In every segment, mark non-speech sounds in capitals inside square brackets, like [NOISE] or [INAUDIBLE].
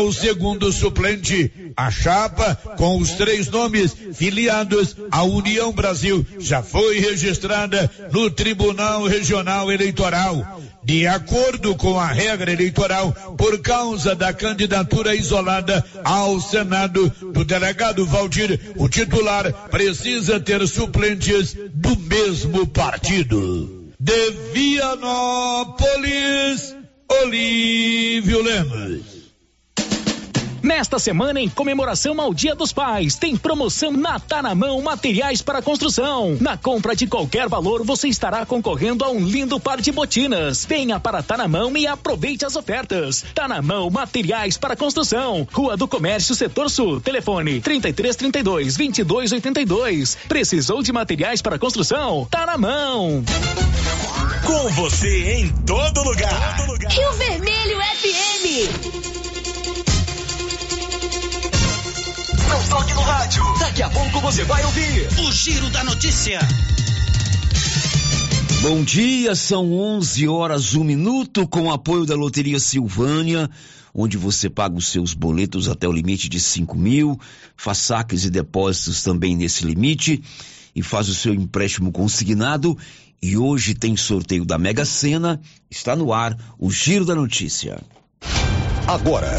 o segundo suplente. A chapa, com os três nomes filiados à União Brasil, já foi registrada no Tribunal Regional Eleitoral. De acordo com a regra eleitoral, por causa da candidatura isolada ao Senado do delegado Valdir, o titular precisa ter suplentes do mesmo partido. De Vianópolis, Olívio Lemos. Nesta semana, em comemoração ao Dia dos Pais, tem promoção na Tá na Mão Materiais para Construção. Na compra de qualquer valor, você estará concorrendo a um lindo par de botinas. Venha para Tá na Mão e aproveite as ofertas. Tá na Mão Materiais para Construção. Rua do Comércio, Setor Sul. Telefone 3332 2282. Precisou de materiais para construção? Tá na mão. Com você em todo lugar. Todo lugar. Rio Vermelho FM. Não toque no rádio. Daqui a pouco você vai ouvir o Giro da Notícia. Bom dia, são 11 horas, um minuto, com apoio da Loteria Silvânia, onde você paga os seus boletos até o limite de 5 mil, faz saques e depósitos também nesse limite e faz o seu empréstimo consignado. E hoje tem sorteio da Mega Sena, está no ar o Giro da Notícia. Agora.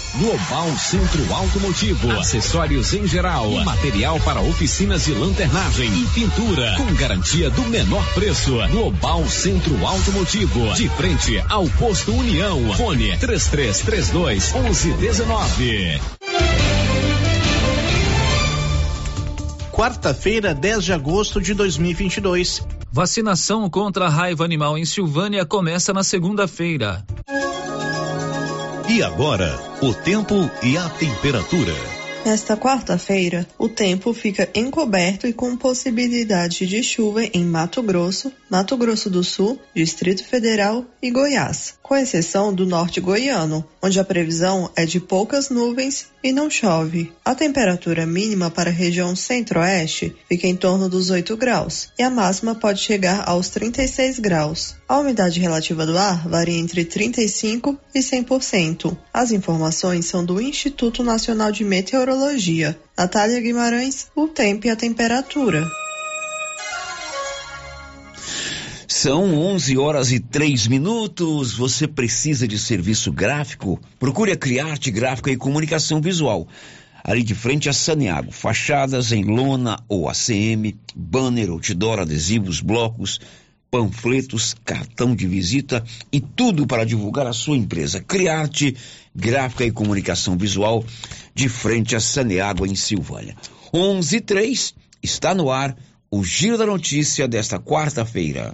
Global Centro Automotivo, acessórios em geral, material para oficinas de lanternagem e pintura, com garantia do menor preço. Global Centro Automotivo, de frente ao posto União. Fone 3332 1119. Quarta-feira, 10 de agosto de 2022. Vacinação contra a raiva animal em Silvânia começa na segunda-feira. E agora, o tempo e a temperatura. Nesta quarta-feira, o tempo fica encoberto e com possibilidade de chuva em Mato Grosso, Mato Grosso do Sul, Distrito Federal e Goiás, com exceção do norte goiano, onde a previsão é de poucas nuvens e não chove. A temperatura mínima para a região centro-oeste fica em torno dos 8 graus e a máxima pode chegar aos 36 graus. A umidade relativa do ar varia entre 35 e 100%. As informações são do Instituto Nacional de Meteorologia. Natália Guimarães, o tempo e a temperatura. São 11 horas e 3 minutos. Você precisa de serviço gráfico? Procure a Criarte Gráfica e Comunicação Visual. Ali de frente a Saneago, fachadas em lona ou ACM, banner, outdoor, adesivos, blocos, panfletos, cartão de visita e tudo para divulgar a sua empresa. Criarte Gráfica e Comunicação Visual, de frente a Saneago, em Silvânia. 11 e 3, está no ar o Giro da Notícia desta quarta-feira.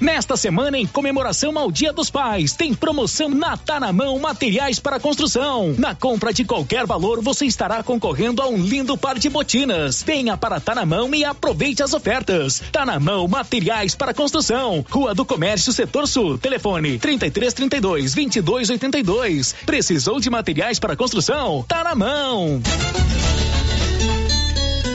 Nesta semana, em comemoração ao Dia dos Pais, tem promoção na Tá na Mão Materiais para Construção. Na compra de qualquer valor, você estará concorrendo a um lindo par de botinas. Venha para Tá na Mão e aproveite as ofertas. Tá na Mão Materiais para Construção. Rua do Comércio, Setor Sul. Telefone 3332 2282. Precisou de materiais para construção? Tá na mão.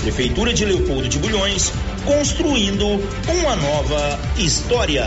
Prefeitura de Leopoldo de Bulhões, construindo uma nova história.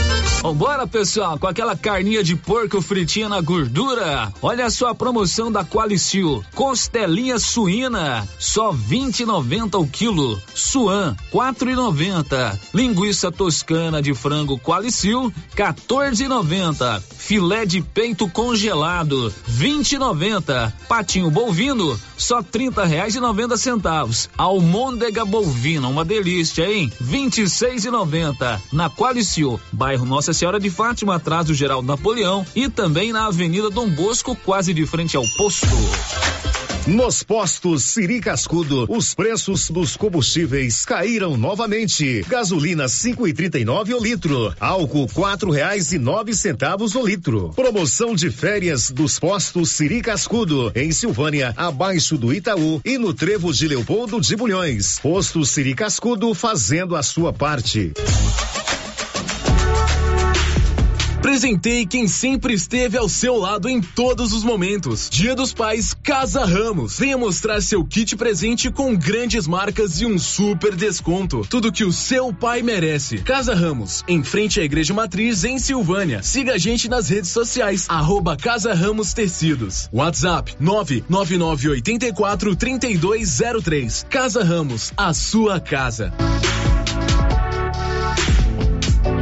Vambora, pessoal, com aquela carninha de porco fritinha na gordura. Olha só a promoção da Qualicil. Costelinha suína, só 20,90 o quilo. Suan, 4,90. Linguiça toscana de frango Qualicil, 14,90. Filé de peito congelado, 20,90. Patinho bovino, só 30 reais e 90 centavos. Almôndega bovina, uma delícia, hein? 26,90. Na Qualicil, bairro Nossa Senhora de Fátima, atrás do Geraldo Napoleão e também na Avenida Dom Bosco, quase de frente ao posto. Nos postos Siri Cascudo, os preços dos combustíveis caíram novamente. Gasolina 5,39 o litro, álcool quatro reais e nove centavos o litro. Promoção de férias dos postos Siri Cascudo, em Silvânia, abaixo do Itaú e no Trevo de Leopoldo de Bulhões. Posto Siri Cascudo fazendo a sua parte. Presentei quem sempre esteve ao seu lado em todos os momentos. Dia dos Pais, Casa Ramos. Venha mostrar seu kit presente com grandes marcas e um super desconto. Tudo que o seu pai merece. Casa Ramos, em frente à Igreja Matriz, em Silvânia. Siga a gente nas redes sociais, arroba Casa Ramos Tecidos. WhatsApp 99984 3203. Casa Ramos, a sua casa.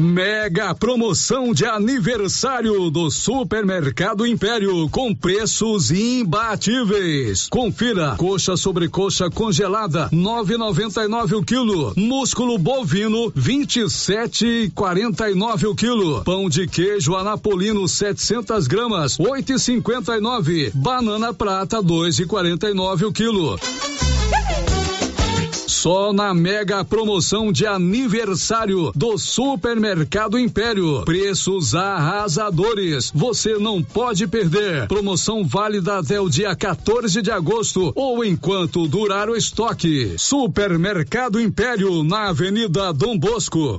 Mega promoção de aniversário do Supermercado Império com preços imbatíveis. Confira: coxa sobre coxa congelada 9,99 o quilo, músculo bovino 27,49 o quilo, pão de queijo anapolino 700 gramas 8,59, banana prata 2,49 o quilo. [LAUGHS] Só na mega promoção de aniversário do Supermercado Império. Preços arrasadores. Você não pode perder. Promoção válida até o dia 14 de agosto ou enquanto durar o estoque. Supermercado Império na Avenida Dom Bosco.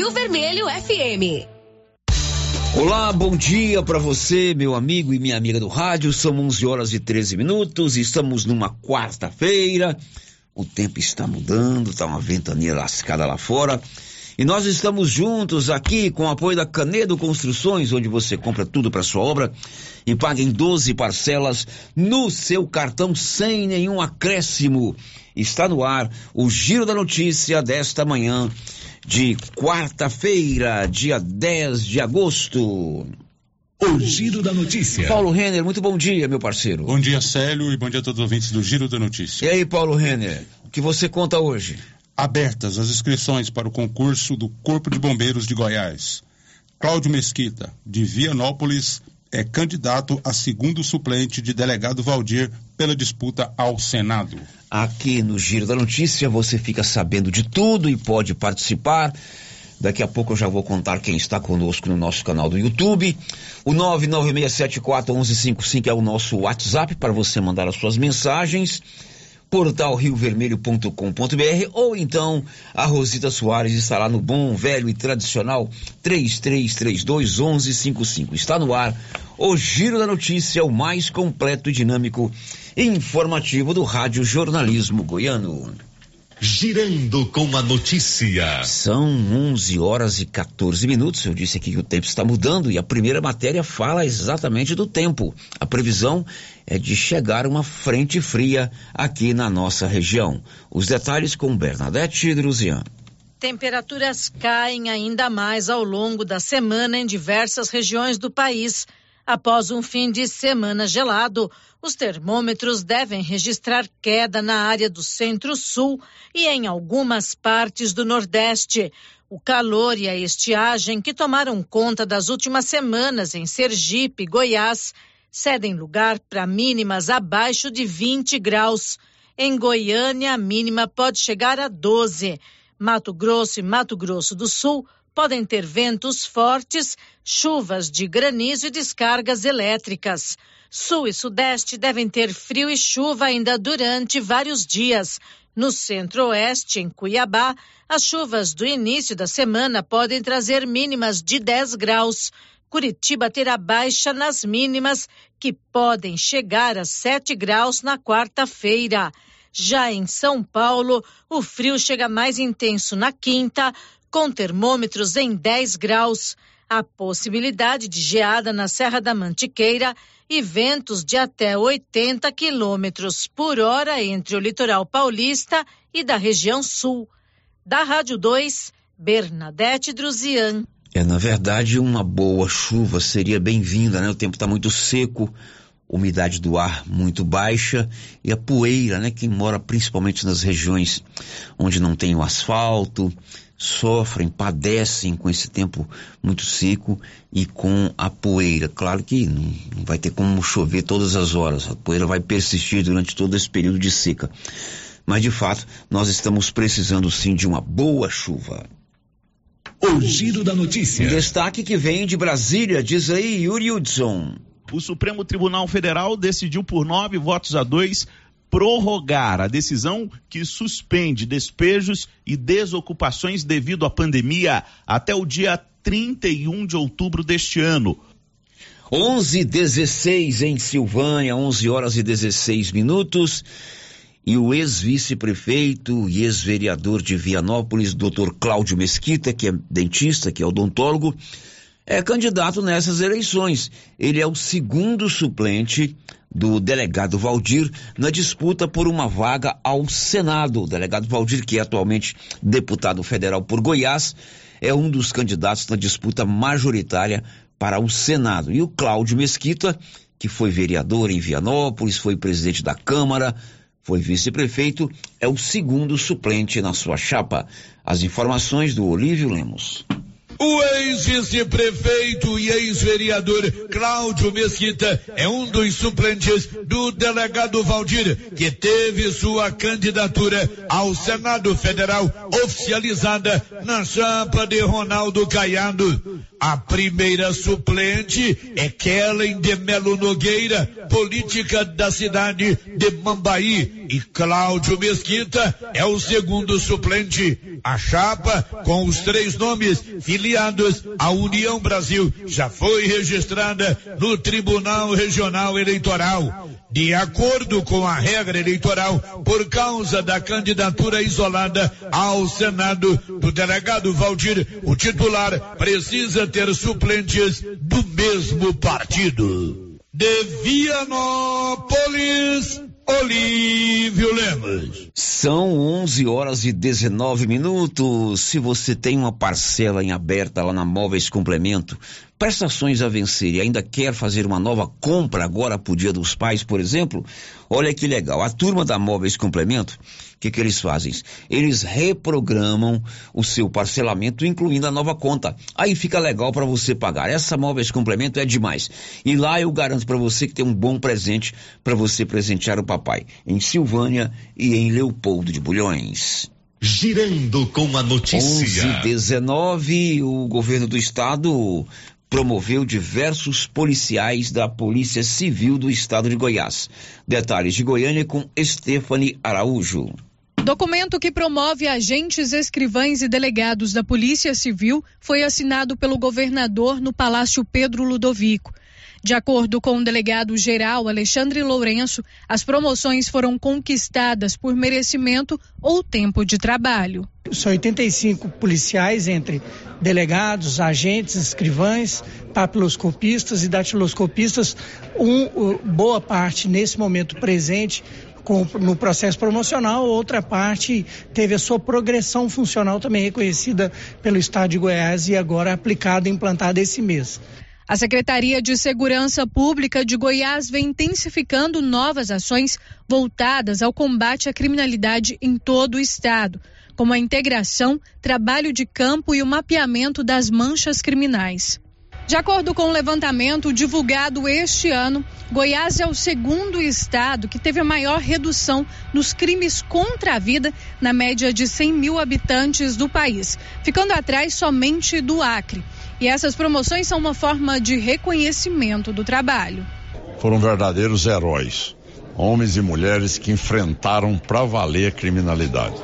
Vermelho FM. Olá, bom dia para você, meu amigo e minha amiga do rádio. São 11 horas e 13 minutos. Estamos numa quarta-feira. O tempo está mudando, tá uma ventania lascada lá fora. E nós estamos juntos aqui com o apoio da Canedo Construções, onde você compra tudo para sua obra e paga em 12 parcelas no seu cartão sem nenhum acréscimo. Está no ar o Giro da Notícia desta manhã de quarta-feira, dia 10 de agosto. O Giro da Notícia. Paulo Renner, muito bom dia, meu parceiro. Bom dia, Célio, e bom dia a todos os ouvintes do Giro da Notícia. E aí, Paulo Renner, o que você conta hoje? Abertas as inscrições para o concurso do Corpo de Bombeiros de Goiás. Cláudio Mesquita, de Vianópolis, é candidato a segundo suplente de delegado Valdir pela disputa ao Senado. Aqui no Giro da Notícia você fica sabendo de tudo e pode participar. Daqui a pouco eu já vou contar quem está conosco no nosso canal do YouTube. O 996741155 é o nosso WhatsApp para você mandar as suas mensagens. Portal riovermelho.com.br ou então a Rosita Soares estará no bom, velho e tradicional 3332 1155. Está no ar o Giro da Notícia, o mais completo e dinâmico e informativo do Rádio Jornalismo Goiano. Girando com a notícia. São 11 horas e 14 minutos. Eu disse aqui que o tempo está mudando e a primeira matéria fala exatamente do tempo. A previsão é de chegar uma frente fria aqui na nossa região. Os detalhes com Bernadette Druzian. temperaturas caem ainda mais ao longo da semana em diversas regiões do país. Após um fim de semana gelado, os termômetros devem registrar queda na área do centro-sul e em algumas partes do nordeste. O calor e a estiagem que tomaram conta das últimas semanas em Sergipe Goiás cedem lugar para mínimas abaixo de 20 graus. Em Goiânia, a mínima pode chegar a 12. Mato Grosso e Mato Grosso do Sul podem ter ventos fortes, chuvas de granizo e descargas elétricas. Sul e Sudeste devem ter frio e chuva ainda durante vários dias. No centro-oeste, em Cuiabá, as chuvas do início da semana podem trazer mínimas de 10 graus. Curitiba terá baixa nas mínimas, que podem chegar a 7 graus na quarta-feira. Já em São Paulo, o frio chega mais intenso na quinta, com termômetros em 10 graus. A possibilidade de geada na Serra da Mantiqueira e ventos de até 80 quilômetros por hora entre o litoral paulista e da região sul. Da Rádio 2, Bernadette Druzian. É, na verdade, uma boa chuva seria bem-vinda, né? O tempo está muito seco, umidade do ar muito baixa e a poeira, né? Quem mora principalmente nas regiões onde não tem o asfalto, sofrem, padecem com esse tempo muito seco e com a poeira. Claro que não vai ter como chover todas as horas, a poeira vai persistir durante todo esse período de seca. Mas de fato, nós estamos precisando sim de uma boa chuva. O giro da notícia. Um destaque que vem de Brasília, diz aí Yuri Hudson. O Supremo Tribunal Federal decidiu por nove votos a dois prorrogar a decisão que suspende despejos e desocupações devido à pandemia até o dia 31 de outubro deste ano. 11:16 em Silvânia, 11 horas e 16 minutos e o ex-vice-prefeito e ex-vereador de Vianópolis, Dr. Cláudio Mesquita, que é dentista, que é odontólogo, é candidato nessas eleições. Ele é o segundo suplente do delegado Valdir na disputa por uma vaga ao Senado. O delegado Valdir, que é atualmente deputado federal por Goiás, é um dos candidatos na disputa majoritária para o Senado. E o Cláudio Mesquita, que foi vereador em Vianópolis, foi presidente da Câmara, foi vice-prefeito, é o segundo suplente na sua chapa. As informações do Olívio Lemos. O ex-vice-prefeito e ex-vereador Cláudio Mesquita é um dos suplentes do delegado Valdir, que teve sua candidatura ao Senado Federal oficializada na chapa de Ronaldo Caiado. A primeira suplente é Kellen de Melo Nogueira, política da cidade de Mambaí. E Cláudio Mesquita é o segundo suplente. A chapa, com os três nomes filiados à União Brasil, já foi registrada no Tribunal Regional Eleitoral. De acordo com a regra eleitoral, por causa da candidatura isolada ao Senado do delegado Valdir, o titular precisa ter suplentes do mesmo partido. De Vianópolis, Olívio Lemos. São 11 horas e 19 minutos. Se você tem uma parcela em aberta lá na Móveis Complemento, prestações a vencer e ainda quer fazer uma nova compra agora pro Dia dos Pais, por exemplo, olha que legal. A turma da Móveis Complemento, o que, que eles fazem? Eles reprogramam o seu parcelamento, incluindo a nova conta. Aí fica legal para você pagar. Essa Móveis Complemento é demais. E lá eu garanto para você que tem um bom presente para você presentear o papai, em Silvânia e em Leopoldo de Bulhões. Girando com a notícia. 11 19, o governo do estado promoveu diversos policiais da Polícia Civil do Estado de Goiás. Detalhes de Goiânia com Stephanie Araújo. Documento que promove agentes, escrivães e delegados da Polícia Civil foi assinado pelo governador no Palácio Pedro Ludovico. De acordo com o delegado geral Alexandre Lourenço, as promoções foram conquistadas por merecimento ou tempo de trabalho. São 85 policiais entre delegados, agentes, escrivães, papiloscopistas e datiloscopistas, um, boa parte nesse momento presente no processo promocional, outra parte teve a sua progressão funcional também reconhecida pelo Estado de Goiás e agora aplicada e implantada esse mês. A Secretaria de Segurança Pública de Goiás vem intensificando novas ações voltadas ao combate à criminalidade em todo o estado, como a integração, trabalho de campo e o mapeamento das manchas criminais. De acordo com o levantamento divulgado este ano, Goiás é o segundo estado que teve a maior redução nos crimes contra a vida na média de 100 mil habitantes do país, ficando atrás somente do Acre. E essas promoções são uma forma de reconhecimento do trabalho. Foram verdadeiros heróis, homens e mulheres que enfrentaram para valer a criminalidade.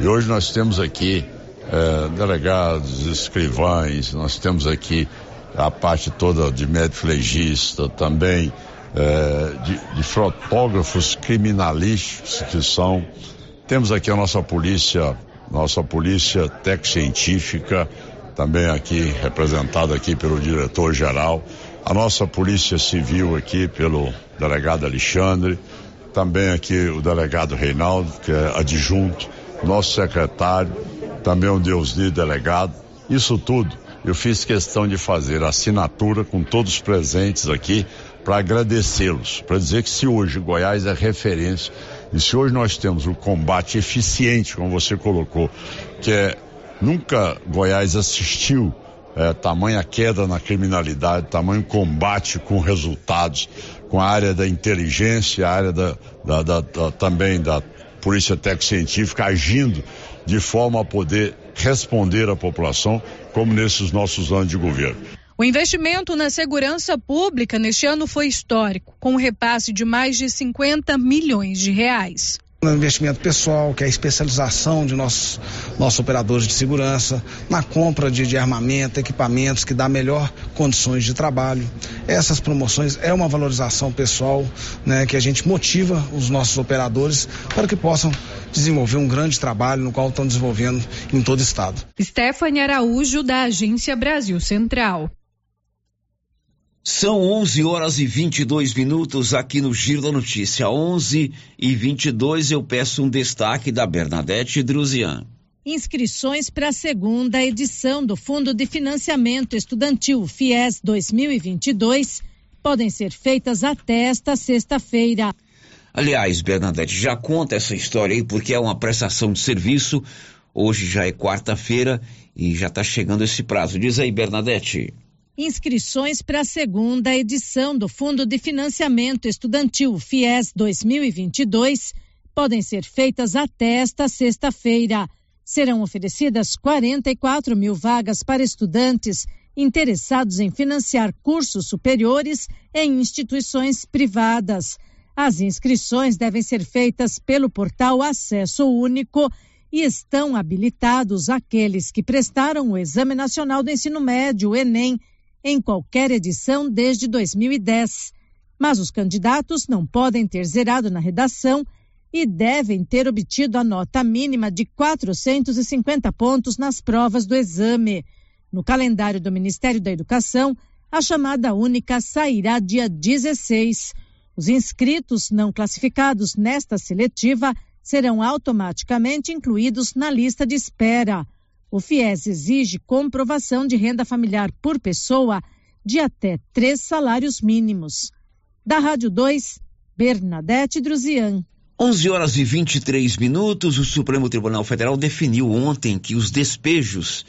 E hoje nós temos aqui eh, delegados, escrivães, nós temos aqui a parte toda de médico legista, também eh, de, de fotógrafos criminalísticos que são. Temos aqui a nossa polícia, nossa polícia tec-científica, também aqui representado aqui pelo diretor-geral, a nossa Polícia Civil aqui pelo delegado Alexandre, também aqui o delegado Reinaldo, que é adjunto, nosso secretário, também o Deus de delegado. Isso tudo eu fiz questão de fazer assinatura com todos os presentes aqui para agradecê-los, para dizer que se hoje Goiás é referência e se hoje nós temos o combate eficiente, como você colocou, que é Nunca Goiás assistiu é, tamanha queda na criminalidade, tamanho combate com resultados, com a área da inteligência, a área da, da, da, da também da polícia técnico-científica agindo de forma a poder responder à população, como nesses nossos anos de governo. O investimento na segurança pública neste ano foi histórico, com um repasse de mais de 50 milhões de reais no investimento pessoal, que é a especialização de nossos, nossos operadores de segurança, na compra de, de, armamento, equipamentos que dá melhor condições de trabalho. Essas promoções é uma valorização pessoal, né, que a gente motiva os nossos operadores para que possam desenvolver um grande trabalho no qual estão desenvolvendo em todo o estado. Stephanie Araújo da Agência Brasil Central. São 11 horas e 22 minutos aqui no Giro da Notícia. 11 e 22 eu peço um destaque da Bernadette Druzian. Inscrições para a segunda edição do Fundo de Financiamento Estudantil FIES 2022 podem ser feitas até esta sexta-feira. Aliás, Bernadette, já conta essa história aí porque é uma prestação de serviço. Hoje já é quarta-feira e já está chegando esse prazo. Diz aí, Bernadette. Inscrições para a segunda edição do Fundo de Financiamento Estudantil FIES 2022 podem ser feitas até esta sexta-feira. Serão oferecidas 44 mil vagas para estudantes interessados em financiar cursos superiores em instituições privadas. As inscrições devem ser feitas pelo portal Acesso Único e estão habilitados aqueles que prestaram o Exame Nacional do Ensino Médio, Enem, em qualquer edição desde 2010. Mas os candidatos não podem ter zerado na redação e devem ter obtido a nota mínima de 450 pontos nas provas do exame. No calendário do Ministério da Educação, a chamada única sairá dia 16. Os inscritos não classificados nesta seletiva serão automaticamente incluídos na lista de espera. O FIES exige comprovação de renda familiar por pessoa de até três salários mínimos. Da Rádio 2, Bernadette Druzian. 11 horas e 23 minutos, o Supremo Tribunal Federal definiu ontem que os despejos.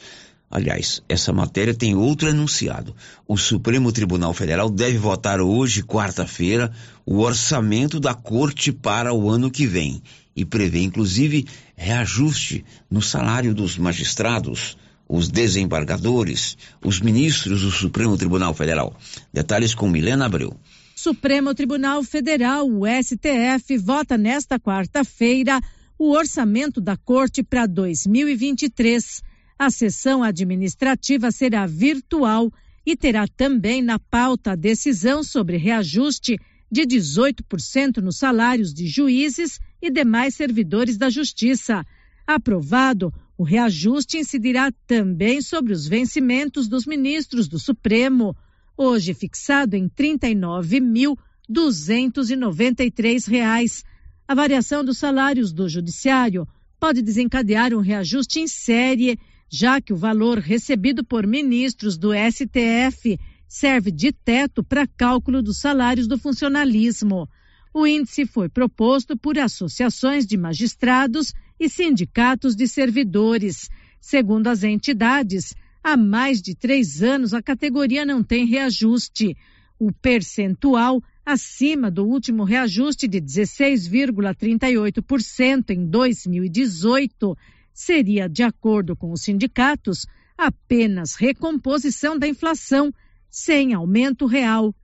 Aliás, essa matéria tem outro enunciado. O Supremo Tribunal Federal deve votar hoje, quarta-feira, o orçamento da Corte para o ano que vem e prevê inclusive reajuste no salário dos magistrados, os desembargadores, os ministros do Supremo Tribunal Federal. Detalhes com Milena Abreu. Supremo Tribunal Federal, o STF, vota nesta quarta-feira o orçamento da Corte para 2023. A sessão administrativa será virtual e terá também na pauta a decisão sobre reajuste de 18% nos salários de juízes e demais servidores da Justiça. Aprovado, o reajuste incidirá também sobre os vencimentos dos ministros do Supremo, hoje fixado em R$ 39.293. A variação dos salários do Judiciário pode desencadear um reajuste em série, já que o valor recebido por ministros do STF serve de teto para cálculo dos salários do funcionalismo. O índice foi proposto por associações de magistrados e sindicatos de servidores. Segundo as entidades, há mais de três anos a categoria não tem reajuste. O percentual acima do último reajuste de 16,38% em 2018 seria, de acordo com os sindicatos, apenas recomposição da inflação, sem aumento real.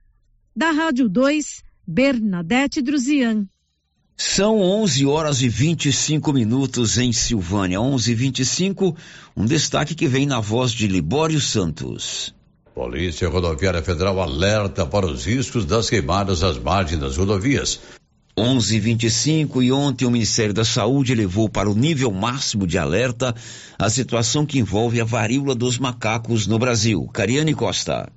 Da Rádio 2, Bernadette Druzian. São 11 horas e 25 minutos em Silvânia. 11 e 25 um destaque que vem na voz de Libório Santos. Polícia Rodoviária Federal alerta para os riscos das queimadas às margens das rodovias. 11:25 e ontem o Ministério da Saúde elevou para o nível máximo de alerta a situação que envolve a varíola dos macacos no Brasil. Cariane Costa.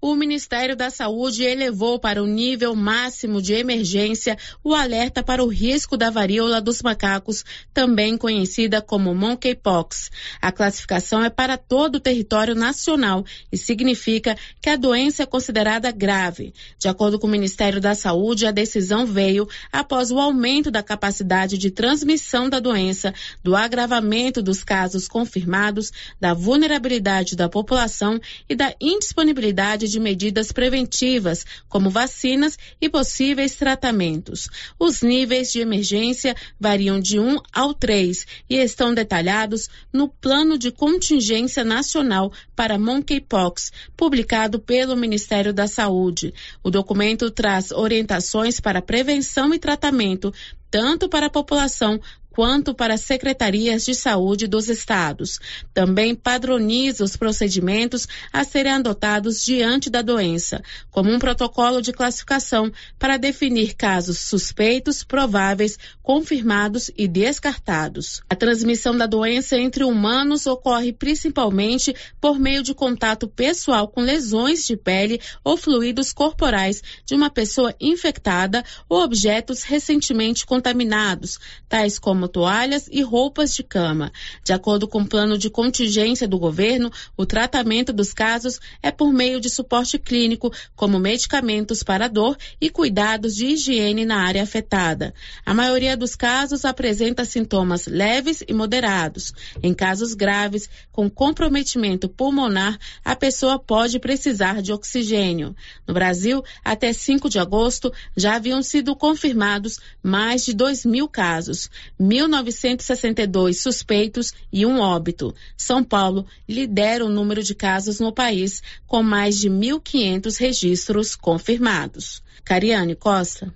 O Ministério da Saúde elevou para o nível máximo de emergência o alerta para o risco da varíola dos macacos, também conhecida como monkeypox. A classificação é para todo o território nacional e significa que a doença é considerada grave. De acordo com o Ministério da Saúde, a decisão veio após o aumento da capacidade de transmissão da doença, do agravamento dos casos confirmados, da vulnerabilidade da população e da indisponibilidade de medidas preventivas, como vacinas e possíveis tratamentos. Os níveis de emergência variam de 1 ao 3 e estão detalhados no Plano de Contingência Nacional para Monkeypox, publicado pelo Ministério da Saúde. O documento traz orientações para prevenção e tratamento tanto para a população quanto para as secretarias de saúde dos estados. Também padroniza os procedimentos a serem adotados diante da doença, como um protocolo de classificação para definir casos suspeitos, prováveis, confirmados e descartados. A transmissão da doença entre humanos ocorre principalmente por meio de contato pessoal com lesões de pele ou fluidos corporais de uma pessoa infectada ou objetos recentemente contaminados, tais como toalhas e roupas de cama. De acordo com o plano de contingência do governo, o tratamento dos casos é por meio de suporte clínico, como medicamentos para dor e cuidados de higiene na área afetada. A maioria dos casos apresenta sintomas leves e moderados. Em casos graves, com comprometimento pulmonar, a pessoa pode precisar de oxigênio. No Brasil, até 5 de agosto, já haviam sido confirmados mais de 2 mil casos. 1.962 suspeitos e um óbito. São Paulo lidera o número de casos no país, com mais de 1.500 registros confirmados. Cariane Costa.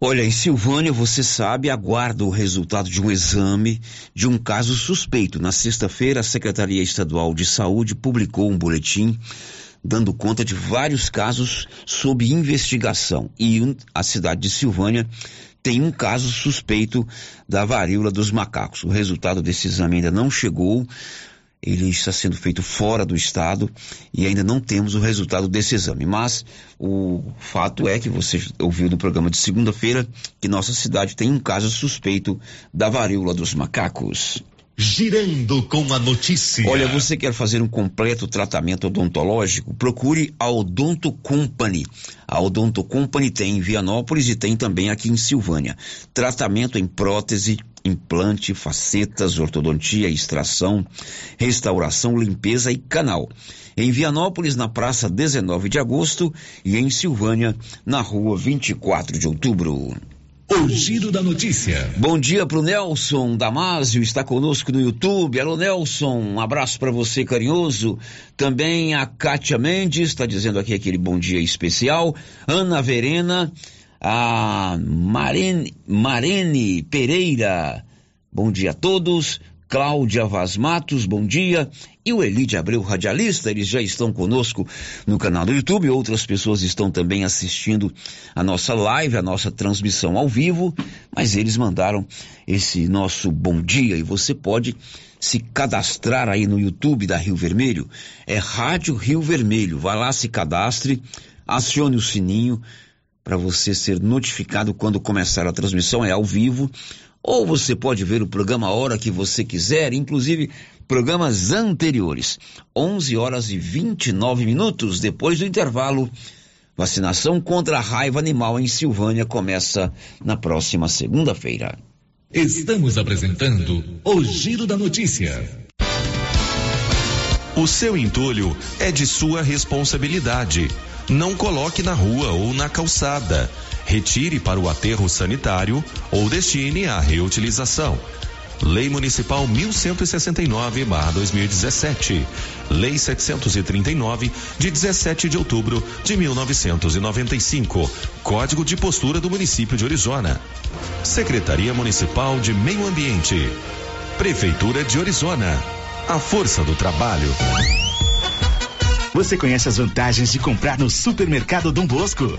Olha, em Silvânia, você sabe, aguarda o resultado de um exame de um caso suspeito. Na sexta-feira, a Secretaria Estadual de Saúde publicou um boletim dando conta de vários casos sob investigação. E a cidade de Silvânia tem um caso suspeito da varíola dos macacos. O resultado desse exame ainda não chegou, ele está sendo feito fora do estado e ainda não temos o resultado desse exame. Mas o fato é que você ouviu no programa de segunda-feira que nossa cidade tem um caso suspeito da varíola dos macacos. Girando com a notícia. Olha, você quer fazer um completo tratamento odontológico? Procure a Odonto Company. A Odonto Company tem em Vianópolis e tem também aqui em Silvânia. Tratamento em prótese, implante, facetas, ortodontia, extração, restauração, limpeza e canal. Em Vianópolis, na praça 19 de agosto e em Silvânia, na rua 24 de outubro. O Giro da Notícia. Bom dia pro Nelson Damásio, está conosco no YouTube. Alô, Nelson, um abraço para você carinhoso. Também a Kátia Mendes, está dizendo aqui aquele bom dia especial. Ana Verena, a Marene, Marene Pereira, bom dia a todos. Cláudia Vaz Matos, bom dia. E o Elide Abreu, radialista, eles já estão conosco no canal do YouTube. Outras pessoas estão também assistindo a nossa live, a nossa transmissão ao vivo, mas eles mandaram esse nosso bom dia e você pode se cadastrar aí no YouTube da Rio Vermelho. É Rádio Rio Vermelho. Vá lá, se cadastre, acione o sininho para você ser notificado quando começar a transmissão, é ao vivo. Ou você pode ver o programa a hora que você quiser, inclusive programas anteriores. 11 horas e 29 minutos depois do intervalo. Vacinação contra a raiva animal em Silvânia começa na próxima segunda-feira. Estamos apresentando o Giro da Notícia. O seu entulho é de sua responsabilidade. Não coloque na rua ou na calçada. Retire para o aterro sanitário ou destine à reutilização. Lei Municipal 1169/2017. Lei 739 de 17 de outubro de 1995. Código de postura do município de Orizona. Secretaria Municipal de Meio Ambiente. Prefeitura de Orizona. A força do trabalho. Você conhece as vantagens de comprar no Supermercado Dom Bosco?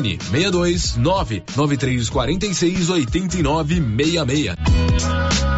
62 99346 8966.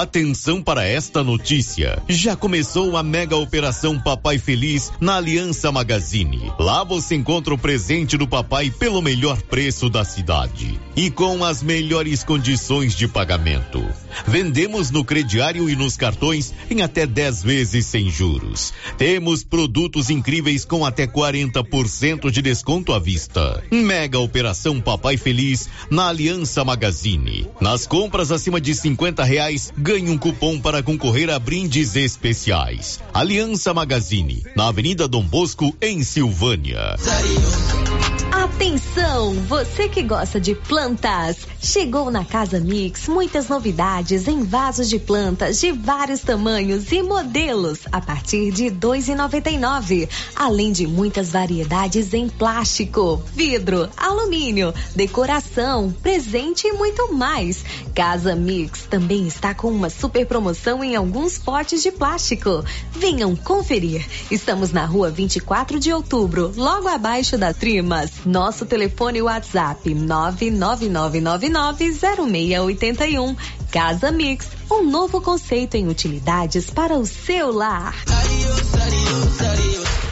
Atenção para esta notícia. Já começou a mega operação Papai Feliz na Aliança Magazine. Lá você encontra o presente do papai pelo melhor preço da cidade e com as melhores condições de pagamento. Vendemos no crediário e nos cartões em até 10 vezes sem juros. Temos produtos incríveis com até 40% de desconto à vista. Mega operação Papai Feliz na Aliança Magazine. Nas compras acima de 50 reais, ganhe um cupom para concorrer a brindes especiais. Aliança Magazine, na Avenida Dom Bosco, em Silvânia. Atenção, você que gosta de plantas, chegou na Casa Mix muitas novidades em vasos de plantas de vários tamanhos e modelos a partir de e nove, além de muitas variedades em plástico, vidro, alumínio, decoração, presente e muito mais. Casa Mix também está com uma super promoção em alguns potes de plástico. Venham conferir. Estamos na rua 24 de outubro, logo abaixo da Trimas. Nosso telefone WhatsApp 999990681. Casa Mix, um novo conceito em utilidades para o seu lar.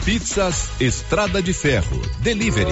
Pizzas Estrada de Ferro. Delivery.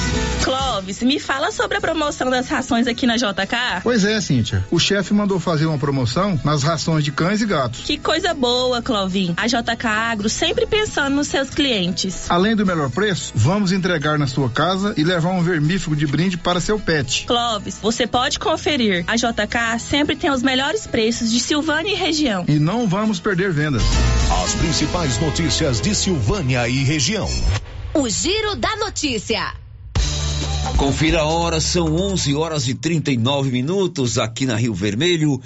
Clóvis, me fala sobre a promoção das rações aqui na JK. Pois é, Cíntia. O chefe mandou fazer uma promoção nas rações de cães e gatos. Que coisa boa, Clovin. A JK Agro sempre pensando nos seus clientes. Além do melhor preço, vamos entregar na sua casa e levar um vermífugo de brinde para seu pet. Clóvis, você pode conferir. A JK sempre tem os melhores preços de Silvânia e região. E não vamos perder vendas. As principais notícias de Silvânia e região. O Giro da Notícia. Confira a hora, são 11 horas e 39 minutos aqui na Rio Vermelho.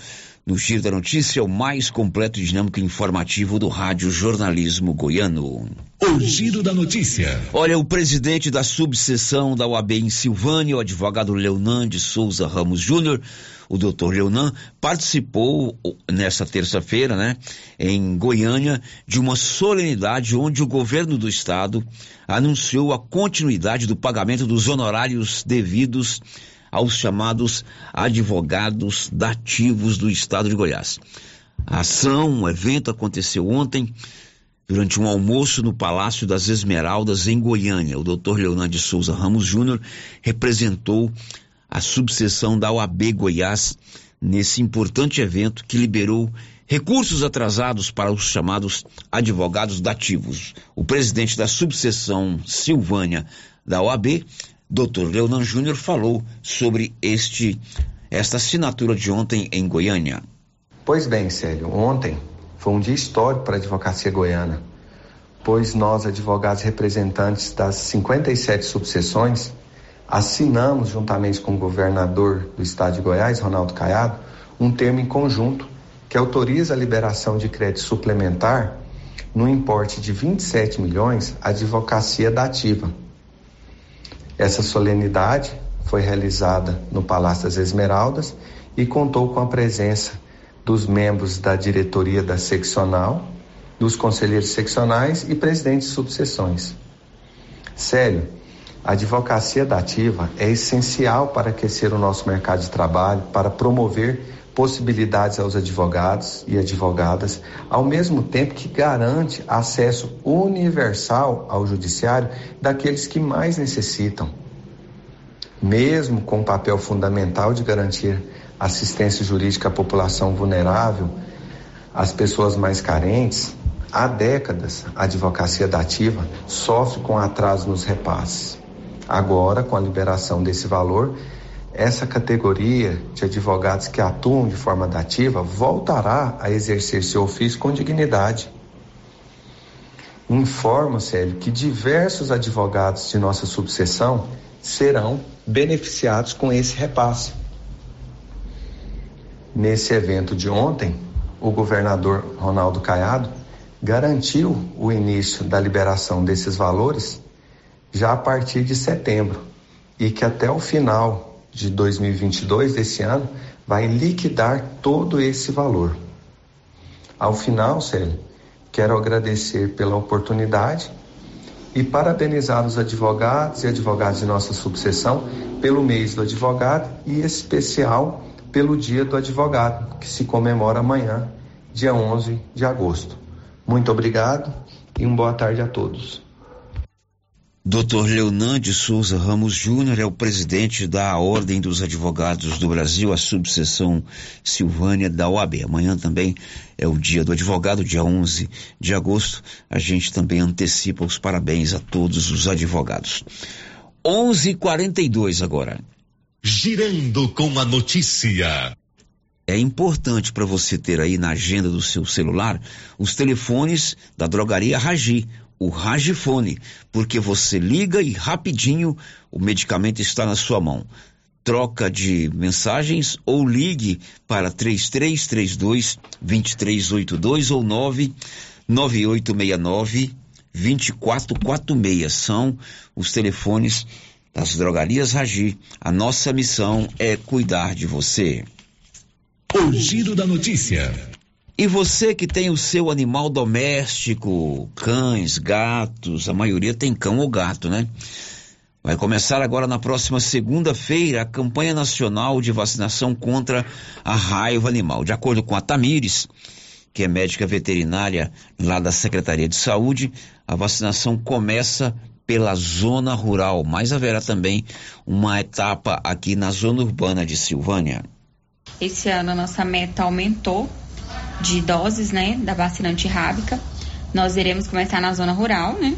No Giro da Notícia, o mais completo e dinâmico informativo do Rádio Jornalismo Goiano. O Giro da Notícia. Olha, o presidente da subseção da UAB em Silvânia, o advogado Leonan de Souza Ramos Júnior, o doutor Leonan, participou nesta terça-feira, né, em Goiânia, de uma solenidade onde o governo do estado anunciou a continuidade do pagamento dos honorários devidos aos chamados advogados dativos do estado de Goiás. A ação, o um evento aconteceu ontem durante um almoço no Palácio das Esmeraldas em Goiânia. O Dr. Leonardo Souza Ramos Júnior representou a subseção da OAB Goiás nesse importante evento que liberou recursos atrasados para os chamados advogados dativos. O presidente da subseção Silvânia da OAB Dr. Leonan Júnior falou sobre este esta assinatura de ontem em Goiânia. Pois bem, Célio, ontem foi um dia histórico para a advocacia goiana, pois nós, advogados representantes das 57 subseções, assinamos, juntamente com o governador do estado de Goiás, Ronaldo Caiado, um termo em conjunto que autoriza a liberação de crédito suplementar no importe de 27 milhões à advocacia dativa essa solenidade foi realizada no Palácio das Esmeraldas e contou com a presença dos membros da diretoria da seccional, dos conselheiros seccionais e presidentes de subseções. Sério, a advocacia dativa é essencial para aquecer o nosso mercado de trabalho, para promover possibilidades aos advogados e advogadas, ao mesmo tempo que garante acesso universal ao judiciário daqueles que mais necessitam. Mesmo com o papel fundamental de garantir assistência jurídica à população vulnerável, às pessoas mais carentes, há décadas a advocacia dativa sofre com atraso nos repasses. Agora, com a liberação desse valor, essa categoria de advogados que atuam de forma dativa voltará a exercer seu ofício com dignidade. Informo, Célio, que diversos advogados de nossa subseção serão beneficiados com esse repasse. Nesse evento de ontem, o governador Ronaldo Caiado garantiu o início da liberação desses valores já a partir de setembro e que até o final de 2022, desse ano, vai liquidar todo esse valor. Ao final, Célio, quero agradecer pela oportunidade e parabenizar os advogados e advogadas de nossa subseção pelo mês do advogado e especial pelo Dia do Advogado, que se comemora amanhã, dia 11 de agosto. Muito obrigado e uma boa tarde a todos. Dr. Leonan de Souza Ramos Júnior é o presidente da Ordem dos Advogados do Brasil, a subseção Silvânia da OAB. Amanhã também é o dia do advogado, dia 11 de agosto. A gente também antecipa os parabéns a todos os advogados. 11:42 agora. Girando com a notícia. É importante para você ter aí na agenda do seu celular os telefones da drogaria Ragi o Ragifone, porque você liga e rapidinho o medicamento está na sua mão. Troca de mensagens ou ligue para 3332 2382 ou 99869 2446. São os telefones das drogarias Ragi. A nossa missão é cuidar de você. O giro da notícia. E você que tem o seu animal doméstico, cães, gatos, a maioria tem cão ou gato, né? Vai começar agora na próxima segunda-feira a campanha nacional de vacinação contra a raiva animal. De acordo com a Tamires, que é médica veterinária lá da Secretaria de Saúde, a vacinação começa pela zona rural, mas haverá também uma etapa aqui na zona urbana de Silvânia. Esse ano a nossa meta aumentou de doses, né, da vacina antirrábica. Nós iremos começar na zona rural, né,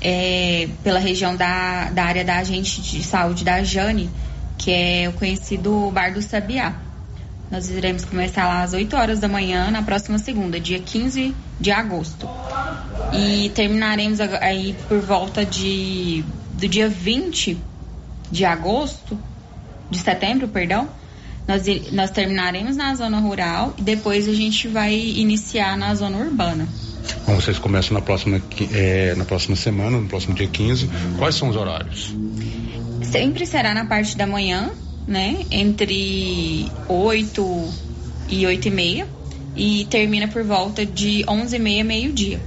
é, pela região da, da área da agente de saúde da Jane, que é o conhecido Bar do Sabiá. Nós iremos começar lá às 8 horas da manhã na próxima segunda, dia 15 de agosto. E terminaremos aí por volta de do dia 20 de agosto, de setembro, perdão. Nós, nós terminaremos na zona rural e depois a gente vai iniciar na zona urbana. Bom, vocês começam na próxima, é, na próxima semana, no próximo dia 15. Quais são os horários? Sempre será na parte da manhã, né? Entre 8 e 8 e meia. E termina por volta de 11 e meia, meio-dia.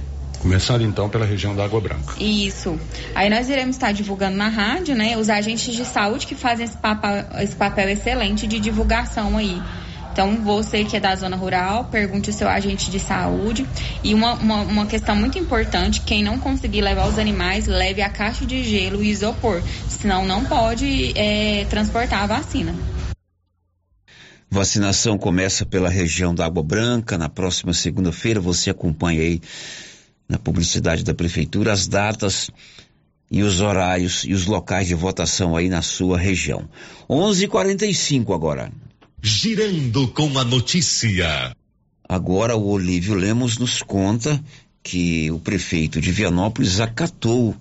Começando então pela região da Água Branca. Isso. Aí nós iremos estar divulgando na rádio, né? Os agentes de saúde que fazem esse papel, esse papel excelente de divulgação aí então, você que é da zona rural, pergunte o seu agente de saúde. E uma, uma, uma questão muito importante: quem não conseguir levar os animais, leve a caixa de gelo e isopor. Senão, não pode é, transportar a vacina. Vacinação começa pela região da Água Branca. Na próxima segunda-feira, você acompanha aí na publicidade da Prefeitura as datas e os horários e os locais de votação aí na sua região. 11:45 agora girando com a notícia. Agora o Olívio Lemos nos conta que o prefeito de Vianópolis acatou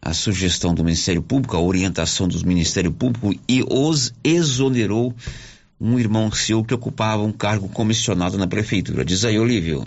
a sugestão do Ministério Público, a orientação do Ministério Público e os exonerou um irmão seu que ocupava um cargo comissionado na prefeitura. Diz aí, Olívio.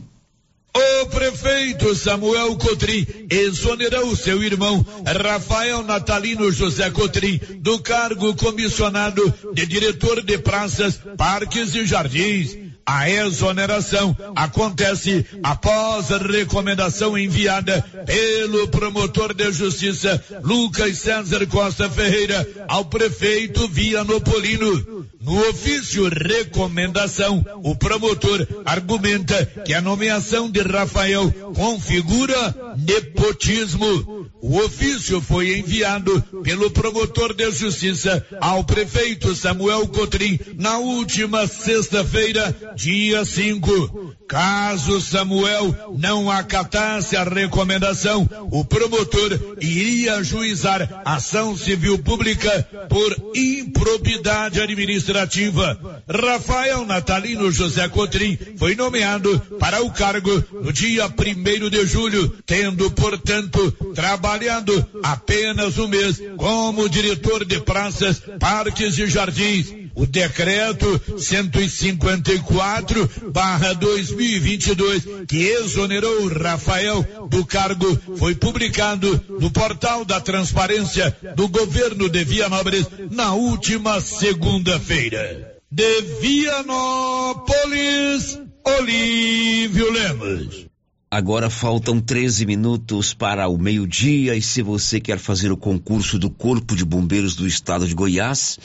O prefeito Samuel Cotrim exonerou seu irmão Rafael Natalino José Cotrim do cargo comissionado de diretor de praças, parques e jardins. A exoneração acontece após a recomendação enviada pelo promotor de justiça Lucas César Costa Ferreira ao prefeito Vianopolino. No ofício recomendação, o promotor argumenta que a nomeação de Rafael configura nepotismo. O ofício foi enviado pelo promotor de justiça ao prefeito Samuel Cotrim na última sexta-feira dia 5. Caso Samuel não acatasse a recomendação, o promotor iria juizar ação civil pública por improbidade administrativa. Rafael Natalino José Cotrim foi nomeado para o cargo no dia 1 de julho, tendo, portanto, trabalhado apenas um mês como diretor de praças, parques e jardins o decreto 154 barra 2022 que exonerou Rafael do cargo foi publicado no portal da transparência do governo de Vianópolis na última segunda-feira. De Vianópolis, Olívio Lemos. Agora faltam 13 minutos para o meio-dia e se você quer fazer o concurso do Corpo de Bombeiros do Estado de Goiás,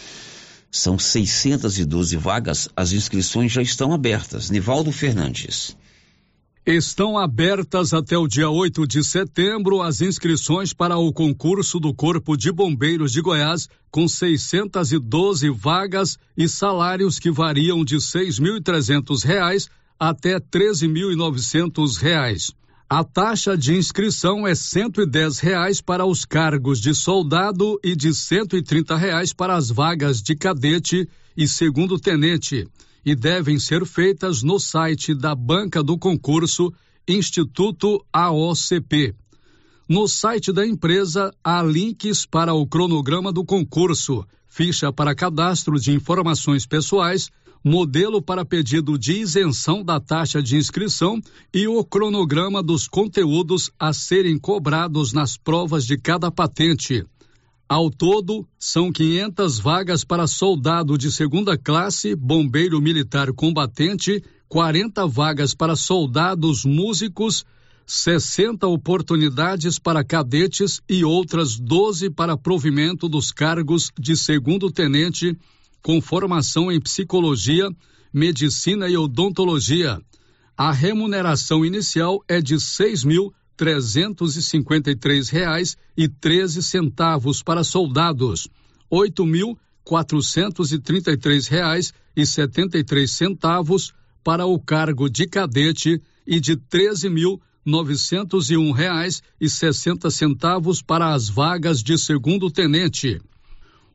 são 612 vagas, as inscrições já estão abertas. Nivaldo Fernandes. Estão abertas até o dia 8 de setembro as inscrições para o concurso do Corpo de Bombeiros de Goiás, com 612 vagas e salários que variam de R$ 6.300 até R$ 13.900. A taxa de inscrição é dez reais para os cargos de soldado e de e trinta reais para as vagas de cadete e segundo tenente e devem ser feitas no site da banca do concurso Instituto AOCP. No site da empresa há links para o cronograma do concurso, ficha para cadastro de informações pessoais modelo para pedido de isenção da taxa de inscrição e o cronograma dos conteúdos a serem cobrados nas provas de cada patente. Ao todo, são 500 vagas para soldado de segunda classe, bombeiro militar combatente, 40 vagas para soldados músicos, 60 oportunidades para cadetes e outras 12 para provimento dos cargos de segundo tenente com formação em psicologia, medicina e odontologia. A remuneração inicial é de treze centavos para soldados, três centavos para o cargo de cadete e de sessenta centavos para as vagas de segundo tenente.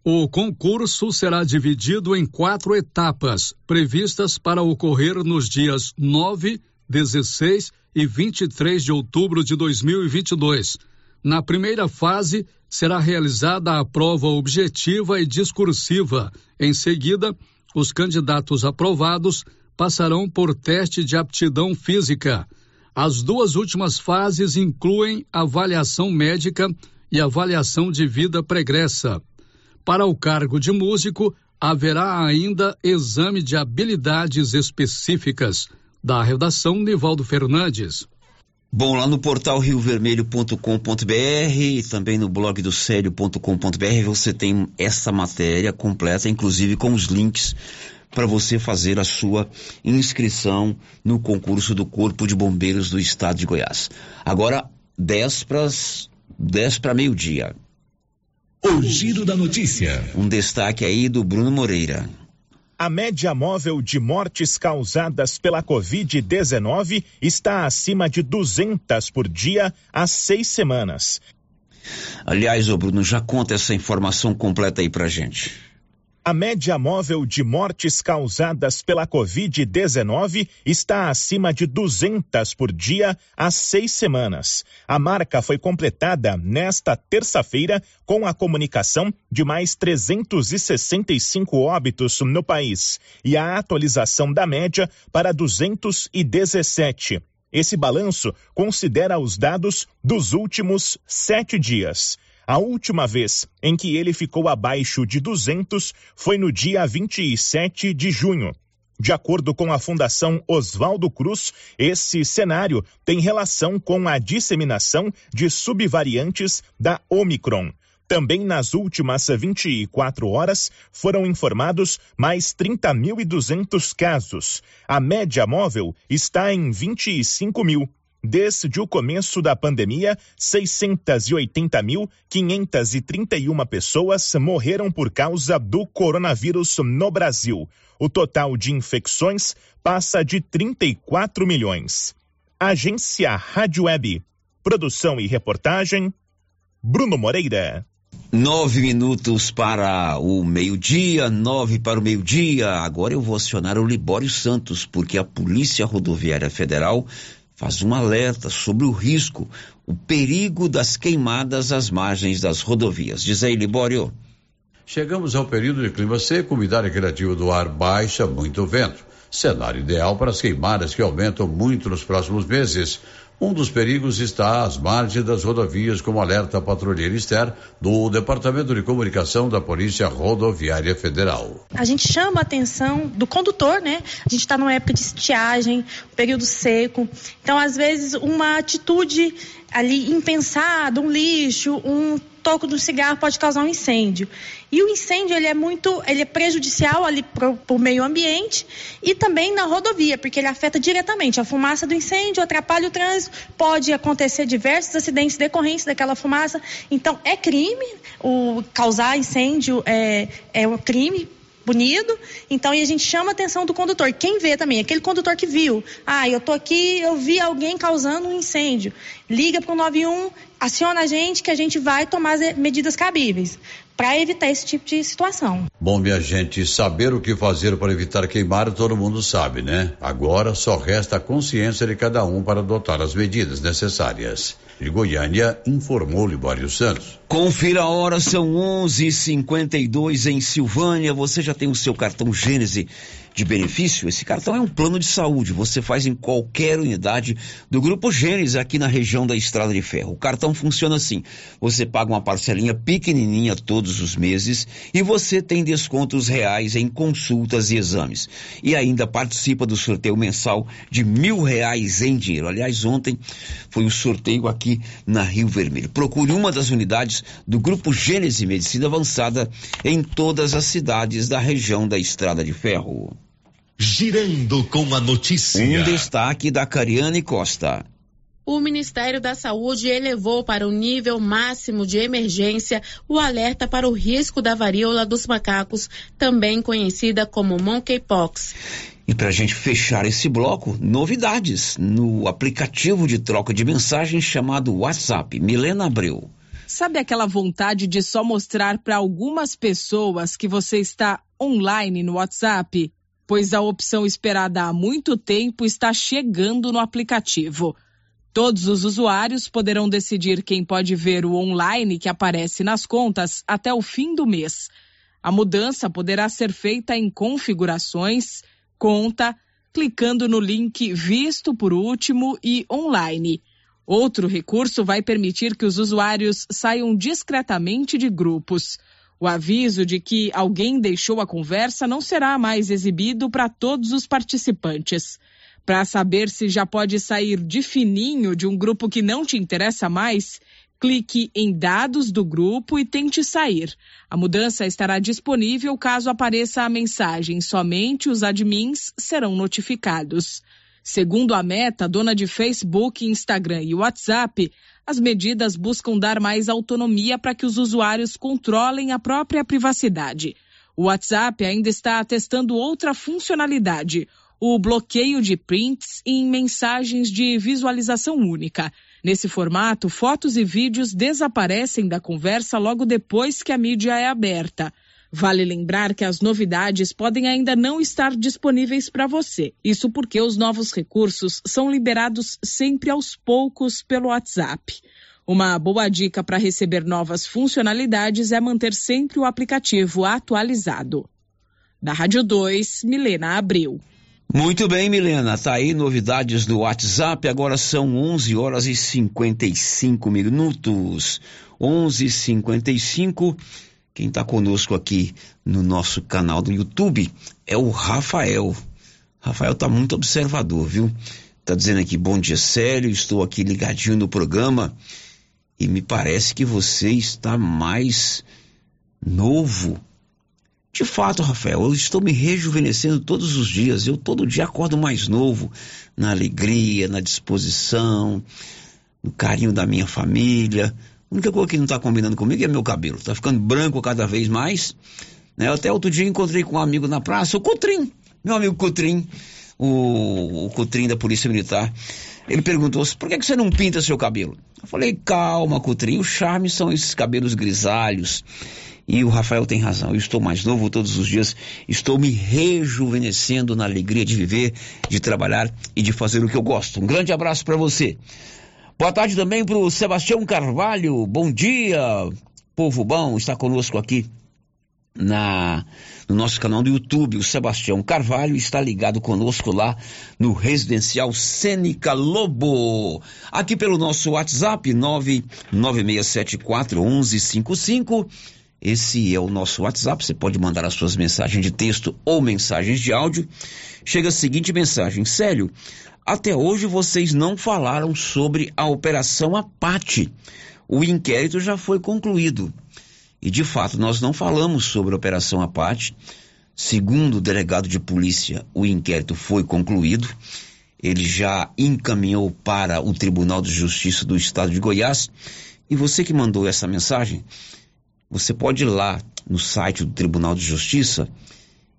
O concurso será dividido em quatro etapas, previstas para ocorrer nos dias 9, 16 e 23 de outubro de 2022. Na primeira fase, será realizada a prova objetiva e discursiva. Em seguida, os candidatos aprovados passarão por teste de aptidão física. As duas últimas fases incluem avaliação médica e avaliação de vida pregressa. Para o cargo de músico, haverá ainda exame de habilidades específicas. Da redação, Nivaldo Fernandes. Bom, lá no portal riovermelho.com.br e também no blog do sério.com.br você tem essa matéria completa, inclusive com os links para você fazer a sua inscrição no concurso do Corpo de Bombeiros do Estado de Goiás. Agora, 10 para 10 para meio-dia. O giro da notícia. Um destaque aí do Bruno Moreira. A média móvel de mortes causadas pela Covid-19 está acima de 200 por dia há seis semanas. Aliás, o Bruno, já conta essa informação completa aí pra gente. A média móvel de mortes causadas pela Covid-19 está acima de 200 por dia há seis semanas. A marca foi completada nesta terça-feira com a comunicação de mais 365 óbitos no país e a atualização da média para 217. Esse balanço considera os dados dos últimos sete dias. A última vez em que ele ficou abaixo de 200 foi no dia 27 de junho. De acordo com a Fundação Oswaldo Cruz, esse cenário tem relação com a disseminação de subvariantes da Omicron. Também nas últimas 24 horas foram informados mais 30.200 casos. A média móvel está em 25 mil. Desde o começo da pandemia, 680.531 pessoas morreram por causa do coronavírus no Brasil. O total de infecções passa de 34 milhões. Agência Rádio Web. Produção e reportagem, Bruno Moreira. Nove minutos para o meio-dia, nove para o meio-dia. Agora eu vou acionar o Libório Santos, porque a Polícia Rodoviária Federal faz um alerta sobre o risco, o perigo das queimadas às margens das rodovias. Diz aí, Libório. Chegamos ao período de clima seco, umidade relativa do ar baixa, muito vento. Cenário ideal para as queimadas que aumentam muito nos próximos meses. Um dos perigos está às margens das rodovias, como alerta a patrulheira Esther do Departamento de Comunicação da Polícia Rodoviária Federal. A gente chama a atenção do condutor, né? A gente está numa época de estiagem, período seco. Então, às vezes, uma atitude ali impensada, um lixo, um toco do cigarro pode causar um incêndio. E o incêndio ele é muito, ele é prejudicial ali para o meio ambiente e também na rodovia, porque ele afeta diretamente a fumaça do incêndio, atrapalha o trânsito, pode acontecer diversos acidentes decorrentes daquela fumaça. Então é crime, o causar incêndio é, é um crime punido. Então, e a gente chama a atenção do condutor. Quem vê também, aquele condutor que viu. Ah, eu tô aqui, eu vi alguém causando um incêndio. Liga para o 91, aciona a gente que a gente vai tomar as medidas cabíveis para evitar esse tipo de situação. Bom, minha gente, saber o que fazer para evitar queimar, todo mundo sabe, né? Agora só resta a consciência de cada um para adotar as medidas necessárias. De Goiânia, informou Libório Santos. Confira a hora, são 11:52 em Silvânia. Você já tem o seu cartão Gênese de benefício, esse cartão é um plano de saúde. Você faz em qualquer unidade do Grupo Gênesis aqui na região da Estrada de Ferro. O cartão funciona assim: você paga uma parcelinha pequenininha todos os meses e você tem descontos reais em consultas e exames. E ainda participa do sorteio mensal de mil reais em dinheiro. Aliás, ontem foi o um sorteio aqui na Rio Vermelho. Procure uma das unidades do Grupo Gênesis Medicina Avançada em todas as cidades da região da Estrada de Ferro. Girando com a notícia. Um destaque da Cariane Costa. o Ministério da Saúde elevou para o nível máximo de emergência o alerta para o risco da varíola dos macacos, também conhecida como monkeypox. E para a gente fechar esse bloco, novidades no aplicativo de troca de mensagens chamado WhatsApp. Milena Abreu. Sabe aquela vontade de só mostrar para algumas pessoas que você está online no WhatsApp? Pois a opção esperada há muito tempo está chegando no aplicativo. Todos os usuários poderão decidir quem pode ver o online que aparece nas contas até o fim do mês. A mudança poderá ser feita em configurações, conta, clicando no link Visto por último e online. Outro recurso vai permitir que os usuários saiam discretamente de grupos. O aviso de que alguém deixou a conversa não será mais exibido para todos os participantes. Para saber se já pode sair de fininho de um grupo que não te interessa mais, clique em Dados do grupo e tente sair. A mudança estará disponível caso apareça a mensagem Somente os admins serão notificados. Segundo a Meta, dona de Facebook, Instagram e WhatsApp, as medidas buscam dar mais autonomia para que os usuários controlem a própria privacidade. O WhatsApp ainda está testando outra funcionalidade, o bloqueio de prints em mensagens de visualização única. Nesse formato, fotos e vídeos desaparecem da conversa logo depois que a mídia é aberta. Vale lembrar que as novidades podem ainda não estar disponíveis para você. Isso porque os novos recursos são liberados sempre aos poucos pelo WhatsApp. Uma boa dica para receber novas funcionalidades é manter sempre o aplicativo atualizado. Da Rádio 2, Milena Abreu. Muito bem, Milena. Tá aí novidades do WhatsApp. Agora são 11 horas e 55 minutos. 11:55. Quem está conosco aqui no nosso canal do YouTube é o Rafael. Rafael está muito observador, viu? Tá dizendo aqui, bom dia, sério, estou aqui ligadinho no programa e me parece que você está mais novo. De fato, Rafael, eu estou me rejuvenescendo todos os dias. Eu todo dia acordo mais novo, na alegria, na disposição, no carinho da minha família. Única coisa que não está combinando comigo é meu cabelo. Está ficando branco cada vez mais. Né? Até outro dia encontrei com um amigo na praça, o Cotrim, meu amigo Cotrim, o, o da Polícia Militar. Ele perguntou por que, que você não pinta seu cabelo? Eu falei, calma, Cotrim, o charme são esses cabelos grisalhos. E o Rafael tem razão, eu estou mais novo todos os dias, estou me rejuvenescendo na alegria de viver, de trabalhar e de fazer o que eu gosto. Um grande abraço para você. Boa tarde também para o Sebastião Carvalho. Bom dia, povo bom, está conosco aqui na no nosso canal do YouTube. O Sebastião Carvalho está ligado conosco lá no residencial Sênica Lobo. Aqui pelo nosso WhatsApp 996741155. Esse é o nosso WhatsApp. Você pode mandar as suas mensagens de texto ou mensagens de áudio. Chega a seguinte mensagem: Célio, até hoje vocês não falaram sobre a Operação Apate. O inquérito já foi concluído. E de fato, nós não falamos sobre a Operação Apate. Segundo o delegado de polícia, o inquérito foi concluído. Ele já encaminhou para o Tribunal de Justiça do Estado de Goiás. E você que mandou essa mensagem, você pode ir lá no site do Tribunal de Justiça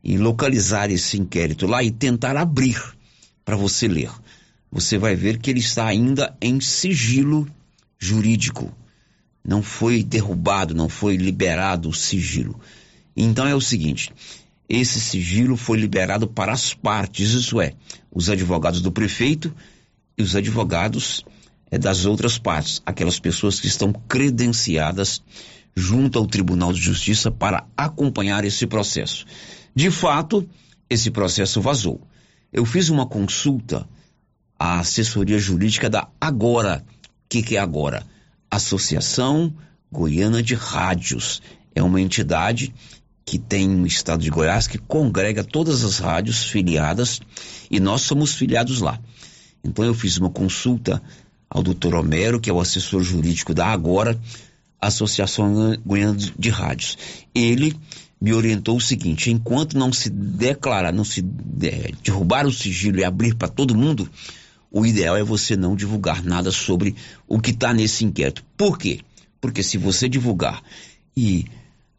e localizar esse inquérito lá e tentar abrir para você ler. Você vai ver que ele está ainda em sigilo jurídico. Não foi derrubado, não foi liberado o sigilo. Então é o seguinte: esse sigilo foi liberado para as partes, isso é, os advogados do prefeito e os advogados é, das outras partes, aquelas pessoas que estão credenciadas junto ao Tribunal de Justiça para acompanhar esse processo. De fato, esse processo vazou eu fiz uma consulta à assessoria jurídica da Agora. O que, que é Agora? Associação Goiana de Rádios. É uma entidade que tem no estado de Goiás que congrega todas as rádios filiadas e nós somos filiados lá. Então eu fiz uma consulta ao doutor Homero, que é o assessor jurídico da Agora, Associação Goiana de Rádios. Ele me orientou o seguinte: enquanto não se declarar, não se é, derrubar o sigilo e abrir para todo mundo, o ideal é você não divulgar nada sobre o que está nesse inquérito. Por quê? Porque se você divulgar e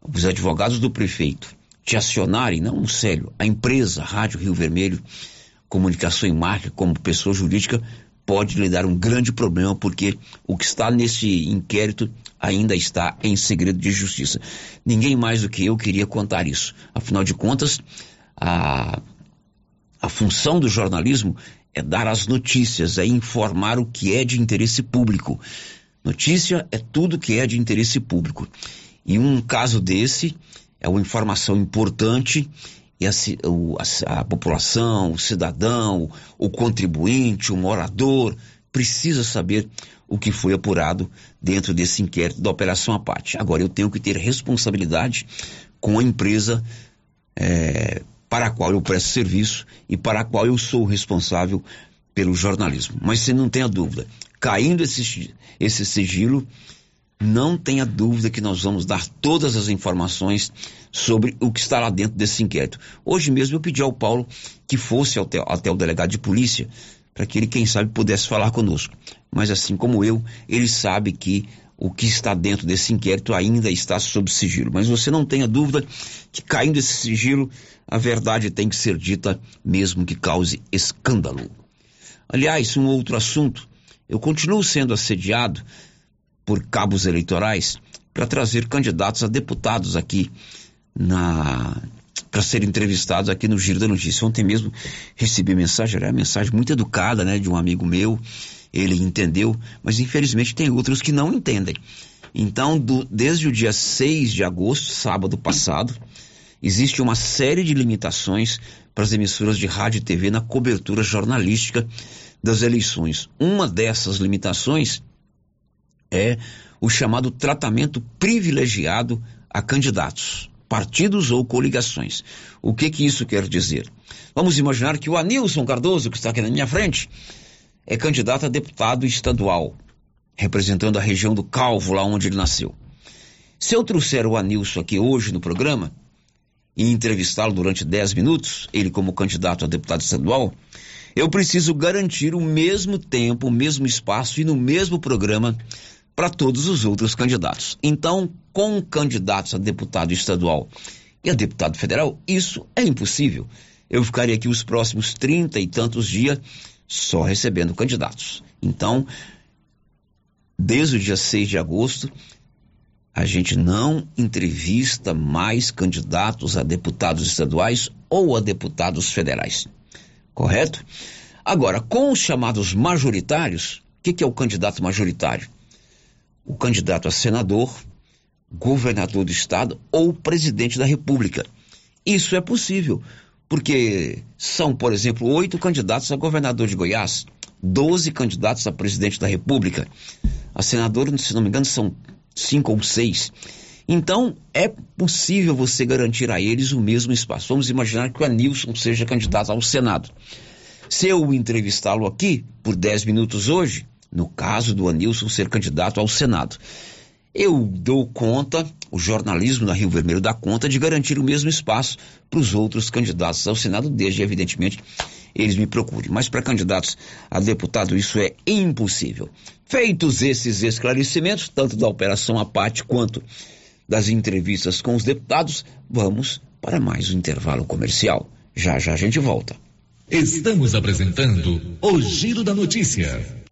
os advogados do prefeito te acionarem, não o Célio, a empresa Rádio Rio Vermelho, Comunicação e Marca, como pessoa jurídica, pode lhe dar um grande problema, porque o que está nesse inquérito ainda está em segredo de justiça. Ninguém mais do que eu queria contar isso. Afinal de contas, a, a função do jornalismo é dar as notícias, é informar o que é de interesse público. Notícia é tudo que é de interesse público. E um caso desse é uma informação importante e a, a, a, população, o cidadão, o contribuinte, o morador, precisa saber o que foi apurado dentro desse inquérito da Operação Apate. Agora, eu tenho que ter responsabilidade com a empresa é, para a qual eu presto serviço e para a qual eu sou responsável pelo jornalismo. Mas você não tenha dúvida, caindo esse, esse sigilo, não tenha dúvida que nós vamos dar todas as informações sobre o que está lá dentro desse inquérito. Hoje mesmo eu pedi ao Paulo que fosse até, até o delegado de polícia para que ele, quem sabe, pudesse falar conosco. Mas assim como eu, ele sabe que o que está dentro desse inquérito ainda está sob sigilo. Mas você não tenha dúvida que caindo esse sigilo, a verdade tem que ser dita, mesmo que cause escândalo. Aliás, um outro assunto. Eu continuo sendo assediado por cabos eleitorais para trazer candidatos a deputados aqui na para serem entrevistados aqui no Giro da Notícia. Ontem mesmo recebi mensagem, era uma mensagem muito educada, né, de um amigo meu. Ele entendeu, mas infelizmente tem outros que não entendem. Então, do, desde o dia 6 de agosto, sábado passado, existe uma série de limitações para as emissoras de rádio e TV na cobertura jornalística das eleições. Uma dessas limitações é o chamado tratamento privilegiado a candidatos, partidos ou coligações. O que que isso quer dizer? Vamos imaginar que o Anilson Cardoso, que está aqui na minha frente, é candidato a deputado estadual, representando a região do Calvo, lá onde ele nasceu. Se eu trouxer o Anilson aqui hoje no programa e entrevistá-lo durante 10 minutos, ele como candidato a deputado estadual, eu preciso garantir o mesmo tempo, o mesmo espaço e no mesmo programa para todos os outros candidatos. Então, com candidatos a deputado estadual e a deputado federal, isso é impossível. Eu ficaria aqui os próximos trinta e tantos dias só recebendo candidatos. Então, desde o dia 6 de agosto, a gente não entrevista mais candidatos a deputados estaduais ou a deputados federais. Correto? Agora, com os chamados majoritários, o que, que é o candidato majoritário? O candidato a senador, governador do estado ou presidente da república. Isso é possível, porque são, por exemplo, oito candidatos a governador de Goiás, doze candidatos a presidente da república. A senadora, se não me engano, são cinco ou seis. Então, é possível você garantir a eles o mesmo espaço. Vamos imaginar que o Anilson seja candidato ao Senado. Se eu entrevistá-lo aqui por dez minutos hoje, no caso do Anilson ser candidato ao Senado. Eu dou conta, o jornalismo da Rio Vermelho dá conta de garantir o mesmo espaço para os outros candidatos ao Senado, desde, evidentemente, eles me procurem. Mas para candidatos a deputado isso é impossível. Feitos esses esclarecimentos, tanto da Operação Apate quanto das entrevistas com os deputados, vamos para mais um intervalo comercial. Já já a gente volta. Estamos apresentando o Giro da Notícia.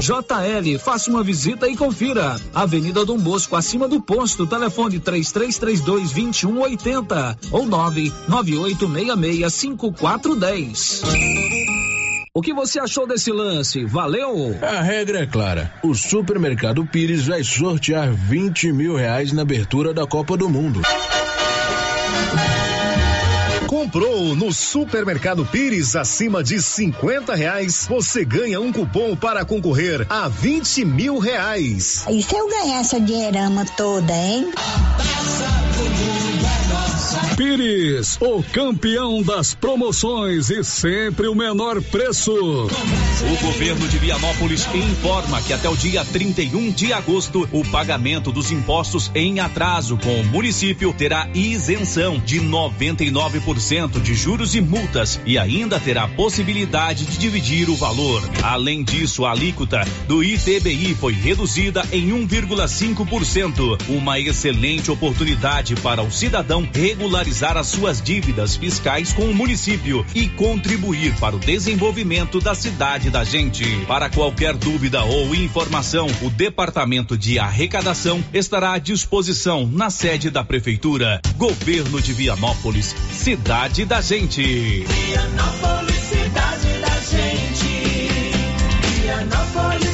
JL, faça uma visita e confira. Avenida Dom Bosco, acima do posto, telefone 3332 2180 ou 99866 5410. O que você achou desse lance? Valeu? A regra é clara. O supermercado Pires vai sortear 20 mil reais na abertura da Copa do Mundo. Comprou no Supermercado Pires acima de 50 reais, você ganha um cupom para concorrer a 20 mil reais. E se eu ganhar essa dinheirama toda, hein? Pires, o campeão das promoções e sempre o menor preço. O governo de Vianópolis informa que até o dia 31 de agosto, o pagamento dos impostos em atraso com o município terá isenção de 99% de juros e multas e ainda terá possibilidade de dividir o valor. Além disso, a alíquota do ITBI foi reduzida em 1,5%, uma excelente oportunidade para o cidadão regularizar as suas dívidas fiscais com o município e contribuir para o desenvolvimento da cidade da gente. Para qualquer dúvida ou informação, o Departamento de Arrecadação estará à disposição na sede da Prefeitura. Governo de Vianópolis, cidade da gente. Vianópolis, cidade da gente. Vianópolis,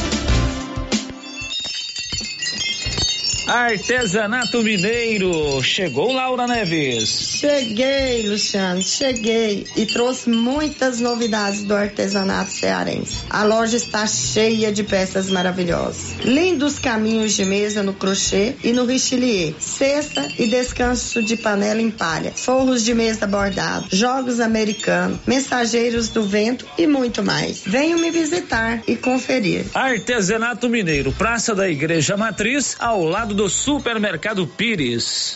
Artesanato Mineiro. Chegou Laura Neves. Cheguei, Luciano, cheguei e trouxe muitas novidades do artesanato cearense. A loja está cheia de peças maravilhosas. Lindos caminhos de mesa no crochê e no richelieu. Cesta e descanso de panela em palha. Forros de mesa bordado. Jogos americanos. Mensageiros do vento e muito mais. Venham me visitar e conferir. Artesanato Mineiro, Praça da Igreja Matriz, ao lado do Supermercado Pires.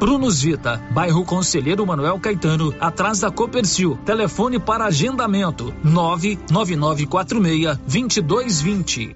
Prunus Vita, bairro Conselheiro Manuel Caetano, atrás da Copercil. Telefone para agendamento: 99946 2220.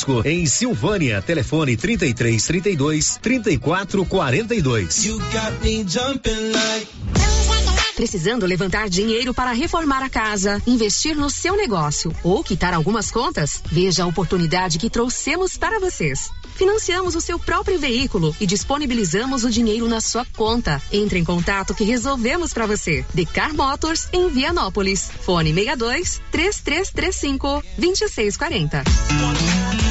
em Silvânia. Telefone 33 32 34 42. Precisando levantar dinheiro para reformar a casa, investir no seu negócio ou quitar algumas contas? Veja a oportunidade que trouxemos para vocês. Financiamos o seu próprio veículo e disponibilizamos o dinheiro na sua conta. Entre em contato que resolvemos para você. Decar Motors em Vianópolis. Fone 62 3335 2640.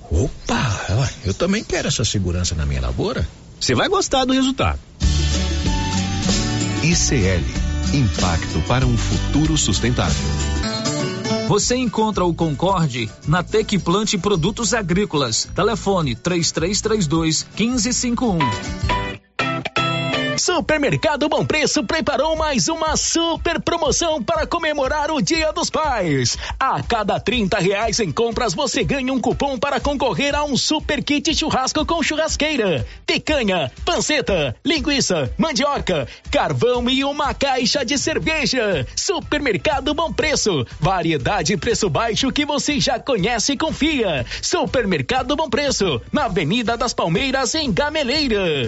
Opa, eu também quero essa segurança na minha lavoura. Você vai gostar do resultado. ICL Impacto para um futuro sustentável. Você encontra o Concorde na Tec Plante Produtos Agrícolas. Telefone 3332 1551. Supermercado Bom Preço preparou mais uma super promoção para comemorar o Dia dos Pais. A cada 30 reais em compras você ganha um cupom para concorrer a um super kit churrasco com churrasqueira, picanha, panceta, linguiça, mandioca, carvão e uma caixa de cerveja. Supermercado Bom Preço, variedade e preço baixo que você já conhece e confia. Supermercado Bom Preço, na Avenida das Palmeiras em Gameleira.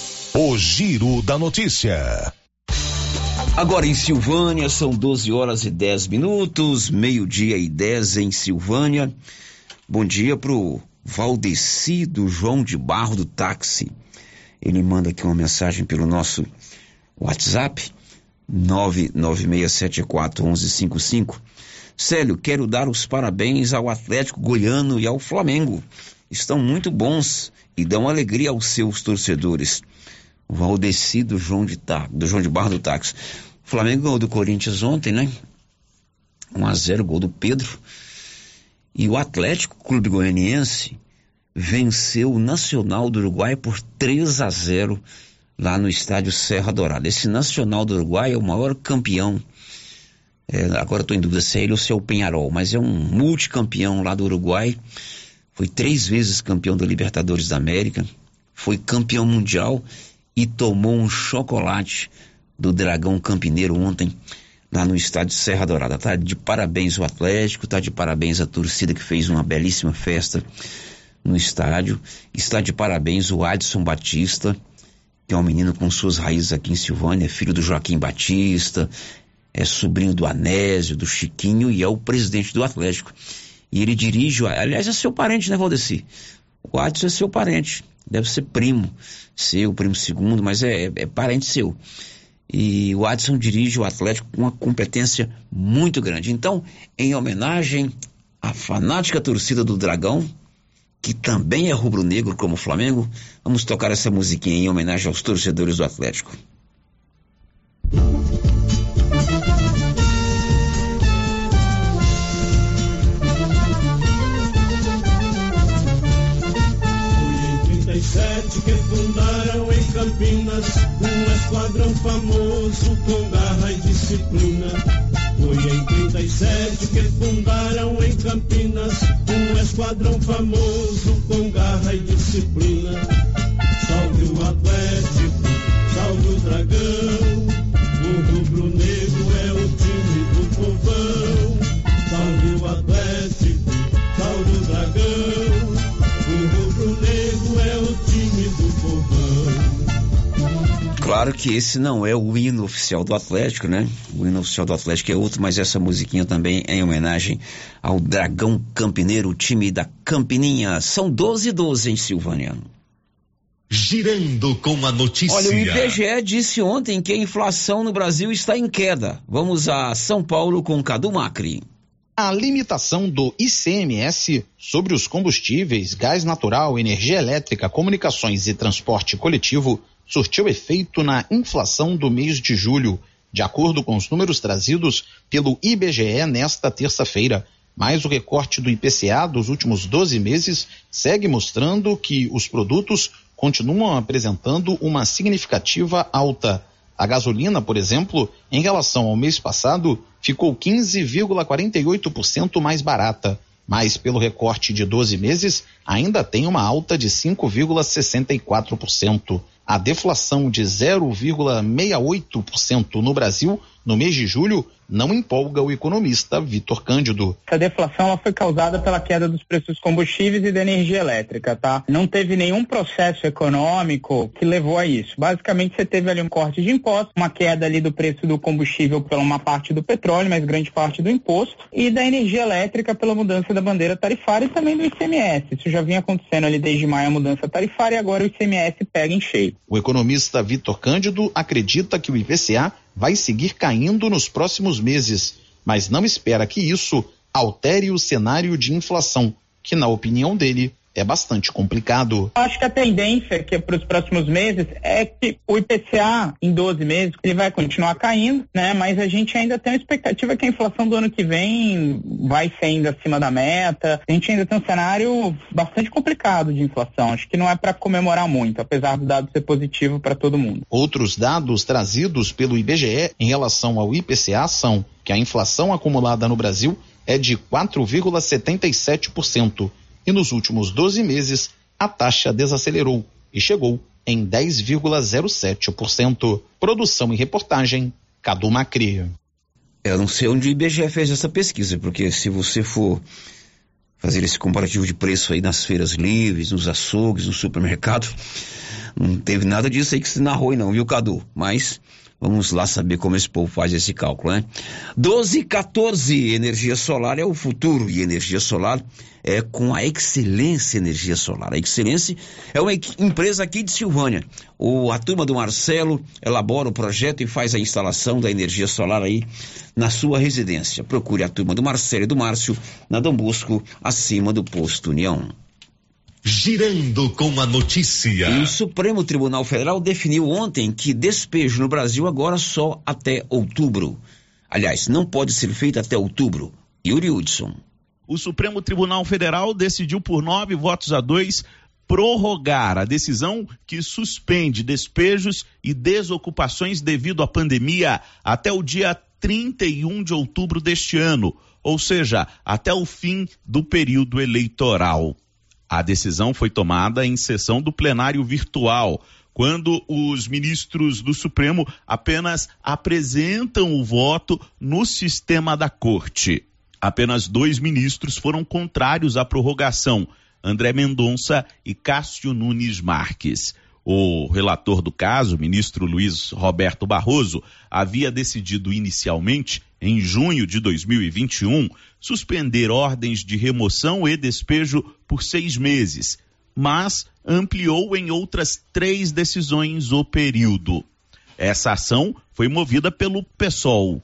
O Giro da Notícia. Agora em Silvânia, são 12 horas e 10 minutos, meio-dia e 10 em Silvânia. Bom dia pro Valdeci do João de Barro do Táxi. Ele manda aqui uma mensagem pelo nosso WhatsApp, 996741155. Célio, quero dar os parabéns ao Atlético Goiano e ao Flamengo. Estão muito bons e dão alegria aos seus torcedores. Valdeci do João de, tá, do João de Barro do Táxi. Flamengo ganhou do Corinthians ontem, né? 1 a 0 gol do Pedro. E o Atlético Clube Goianiense venceu o Nacional do Uruguai por 3 a 0 lá no estádio Serra Dourada. Esse Nacional do Uruguai é o maior campeão. É, agora estou em dúvida se é ele ou se é o Penharol, mas é um multicampeão lá do Uruguai. Foi três vezes campeão da Libertadores da América. Foi campeão mundial e tomou um chocolate do Dragão Campineiro ontem lá no estádio Serra Dourada. Tá de parabéns o Atlético, tá de parabéns a torcida que fez uma belíssima festa no estádio. Está de parabéns o Adson Batista, que é um menino com suas raízes aqui em Silvânia, filho do Joaquim Batista, é sobrinho do Anésio, do Chiquinho e é o presidente do Atlético. E ele dirige, aliás, é seu parente, né, Valdeci? O Adson é seu parente, deve ser primo seu, primo segundo, mas é, é, parente seu. E o Adson dirige o Atlético com uma competência muito grande. Então, em homenagem à fanática torcida do Dragão, que também é rubro-negro como o Flamengo, vamos tocar essa musiquinha em homenagem aos torcedores do Atlético. Que fundaram em Campinas um esquadrão famoso com garra e disciplina. Foi em 37 que fundaram em Campinas um esquadrão famoso com garra e disciplina. Salve o Atlético, salve o Dragão, o rubro-negro é o time do povão. Salve o Atlético, Claro que esse não é o hino oficial do Atlético, né? O hino oficial do Atlético é outro, mas essa musiquinha também é em homenagem ao Dragão Campineiro, o time da Campininha. São 12 e 12 em Silvânia. Girando com a notícia. Olha, o IBGE disse ontem que a inflação no Brasil está em queda. Vamos a São Paulo com Cadu Macri. A limitação do ICMS sobre os combustíveis, gás natural, energia elétrica, comunicações e transporte coletivo surtiu efeito na inflação do mês de julho, de acordo com os números trazidos pelo IBGE nesta terça-feira. Mas o recorte do IPCA dos últimos 12 meses segue mostrando que os produtos continuam apresentando uma significativa alta. A gasolina, por exemplo, em relação ao mês passado, ficou 15,48% mais barata. mas pelo recorte de 12 meses ainda tem uma alta de 5,64%. A deflação de 0,68% no Brasil no mês de julho não empolga o economista Vitor Cândido. Essa deflação ela foi causada pela queda dos preços dos combustíveis e da energia elétrica, tá? Não teve nenhum processo econômico que levou a isso. Basicamente, você teve ali um corte de impostos, uma queda ali do preço do combustível pela uma parte do petróleo, mas grande parte do imposto, e da energia elétrica pela mudança da bandeira tarifária e também do ICMS. Isso já vinha acontecendo ali desde maio a mudança tarifária e agora o ICMS pega em cheio. O economista Vitor Cândido acredita que o IPCA vai seguir caindo nos próximos meses, mas não espera que isso altere o cenário de inflação, que, na opinião dele, é bastante complicado. Acho que a tendência que para os próximos meses é que o IPCA em 12 meses ele vai continuar caindo, né? Mas a gente ainda tem a expectativa que a inflação do ano que vem vai ser ainda acima da meta. A gente ainda tem um cenário bastante complicado de inflação. Acho que não é para comemorar muito, apesar do dado ser positivo para todo mundo. Outros dados trazidos pelo IBGE em relação ao IPCA são que a inflação acumulada no Brasil é de 4,77% e nos últimos 12 meses a taxa desacelerou e chegou em 10,07%. Produção e reportagem, Cadu Macri. Eu não sei onde o IBGE fez essa pesquisa, porque se você for fazer esse comparativo de preço aí nas feiras livres, nos açougues, no supermercado, não teve nada disso aí que se narrou não, viu, Cadu? Mas Vamos lá saber como esse povo faz esse cálculo, né? 12 e 14, energia solar é o futuro e energia solar é com a Excelência Energia Solar. A Excelência é uma empresa aqui de Silvânia. O, a turma do Marcelo elabora o projeto e faz a instalação da energia solar aí na sua residência. Procure a turma do Marcelo e do Márcio na Dom Bosco, acima do posto União. Girando com a notícia. E o Supremo Tribunal Federal definiu ontem que despejo no Brasil agora só até outubro. Aliás, não pode ser feito até outubro. Yuri Hudson. O Supremo Tribunal Federal decidiu por nove votos a dois prorrogar a decisão que suspende despejos e desocupações devido à pandemia até o dia 31 de outubro deste ano, ou seja, até o fim do período eleitoral. A decisão foi tomada em sessão do plenário virtual, quando os ministros do Supremo apenas apresentam o voto no sistema da corte. Apenas dois ministros foram contrários à prorrogação, André Mendonça e Cássio Nunes Marques. O relator do caso, ministro Luiz Roberto Barroso, havia decidido inicialmente, em junho de 2021, suspender ordens de remoção e despejo por seis meses, mas ampliou em outras três decisões o período. Essa ação foi movida pelo PSOL,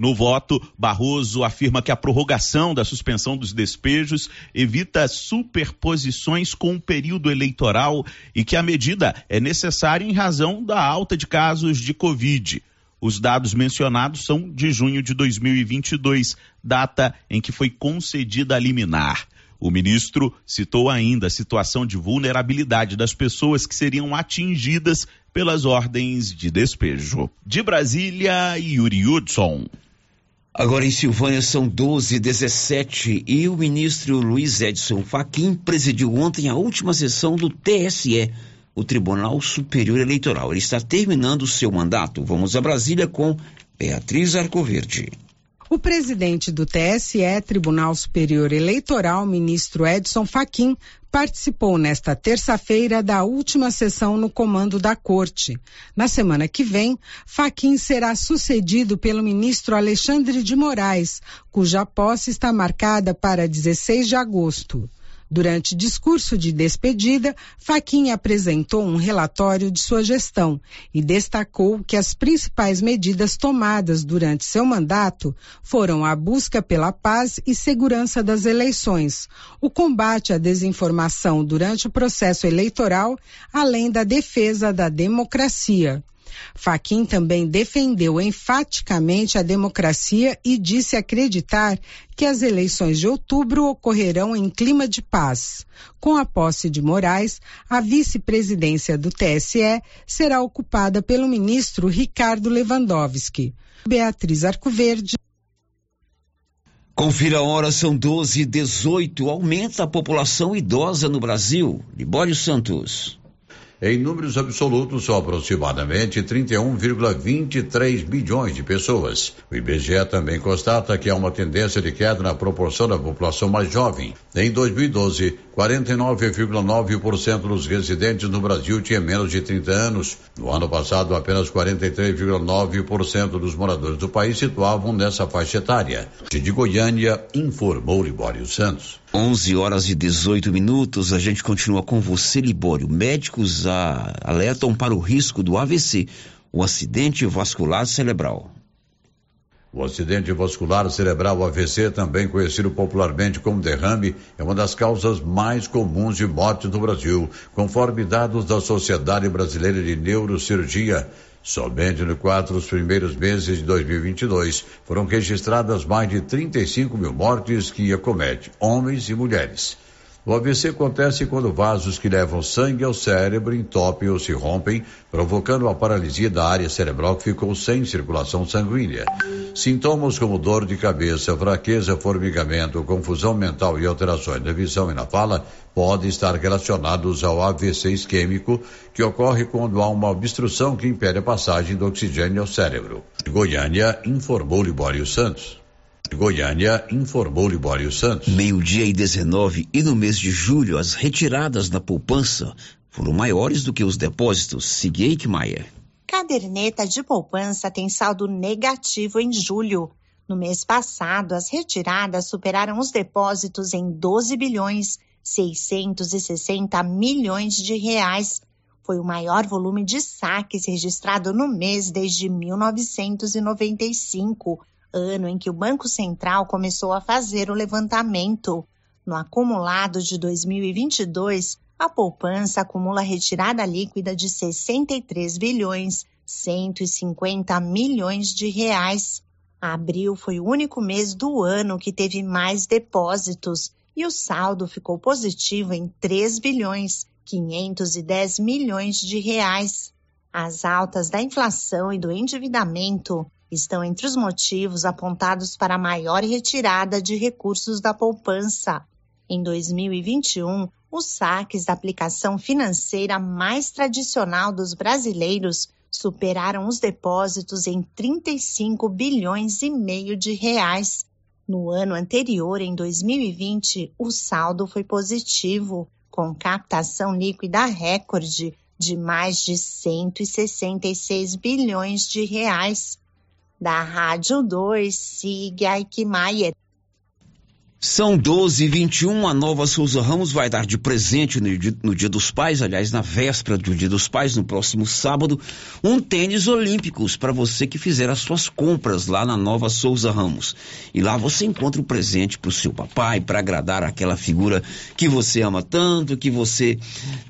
no voto, Barroso afirma que a prorrogação da suspensão dos despejos evita superposições com o período eleitoral e que a medida é necessária em razão da alta de casos de Covid. Os dados mencionados são de junho de 2022, data em que foi concedida a liminar. O ministro citou ainda a situação de vulnerabilidade das pessoas que seriam atingidas pelas ordens de despejo. De Brasília, Yuri Hudson. Agora em Silvânia são 12 17 e o ministro Luiz Edson Fachin presidiu ontem a última sessão do TSE, o Tribunal Superior Eleitoral. Ele está terminando o seu mandato. Vamos a Brasília com Beatriz Arcoverde. O presidente do TSE, Tribunal Superior Eleitoral, ministro Edson Fachin, participou nesta terça-feira da última sessão no comando da Corte. Na semana que vem, Fachin será sucedido pelo ministro Alexandre de Moraes, cuja posse está marcada para 16 de agosto. Durante discurso de despedida, Faquinha apresentou um relatório de sua gestão e destacou que as principais medidas tomadas durante seu mandato foram a busca pela paz e segurança das eleições, o combate à desinformação durante o processo eleitoral, além da defesa da democracia. Faquim também defendeu enfaticamente a democracia e disse acreditar que as eleições de outubro ocorrerão em clima de paz. Com a posse de Moraes, a vice-presidência do TSE será ocupada pelo ministro Ricardo Lewandowski. Beatriz Arcoverde. Confira a hora, são 12 e 18. Aumenta a população idosa no Brasil. Libório Santos. Em números absolutos, são aproximadamente 31,23 bilhões de pessoas. O IBGE também constata que há uma tendência de queda na proporção da população mais jovem. Em 2012, 49,9% dos residentes no Brasil tinha menos de 30 anos. No ano passado, apenas 43,9% dos moradores do país situavam nessa faixa etária. De Goiânia, informou Libório Santos. 11 horas e 18 minutos, a gente continua com você, Libório. Médicos a, alertam para o risco do AVC, o acidente vascular cerebral. O acidente vascular cerebral AVC, também conhecido popularmente como derrame, é uma das causas mais comuns de morte no Brasil, conforme dados da Sociedade Brasileira de Neurocirurgia. Somente nos quatro primeiros meses de 2022 foram registradas mais de 35 mil mortes que acomete homens e mulheres. O AVC acontece quando vasos que levam sangue ao cérebro entopem ou se rompem, provocando a paralisia da área cerebral que ficou sem circulação sanguínea. Sintomas como dor de cabeça, fraqueza, formigamento, confusão mental e alterações na visão e na fala podem estar relacionados ao AVC isquêmico, que ocorre quando há uma obstrução que impede a passagem do oxigênio ao cérebro. Goiânia informou Libório Santos. Goiânia informou Libório Santos. Meio-dia e 19 e no mês de julho as retiradas da poupança foram maiores do que os depósitos. Sigeik Maia. Caderneta de poupança tem saldo negativo em julho. No mês passado, as retiradas superaram os depósitos em 12 bilhões 660 milhões de reais. Foi o maior volume de saques registrado no mês desde 1995 ano em que o Banco Central começou a fazer o levantamento. No acumulado de 2022, a poupança acumula retirada líquida de 63 bilhões 150 milhões de reais. Abril foi o único mês do ano que teve mais depósitos e o saldo ficou positivo em 3 bilhões 510 milhões de reais. As altas da inflação e do endividamento estão entre os motivos apontados para a maior retirada de recursos da poupança. Em 2021, os saques da aplicação financeira mais tradicional dos brasileiros superaram os depósitos em 35 bilhões e meio de reais. No ano anterior, em 2020, o saldo foi positivo, com captação líquida recorde de mais de 166 bilhões de reais da Rádio 2, siga Aikmaier. São 12 e 21 a Nova Souza Ramos vai dar de presente no dia, no dia, dos Pais, aliás, na véspera do Dia dos Pais, no próximo sábado, um tênis olímpicos para você que fizer as suas compras lá na Nova Souza Ramos. E lá você encontra o presente para o seu papai, para agradar aquela figura que você ama tanto, que você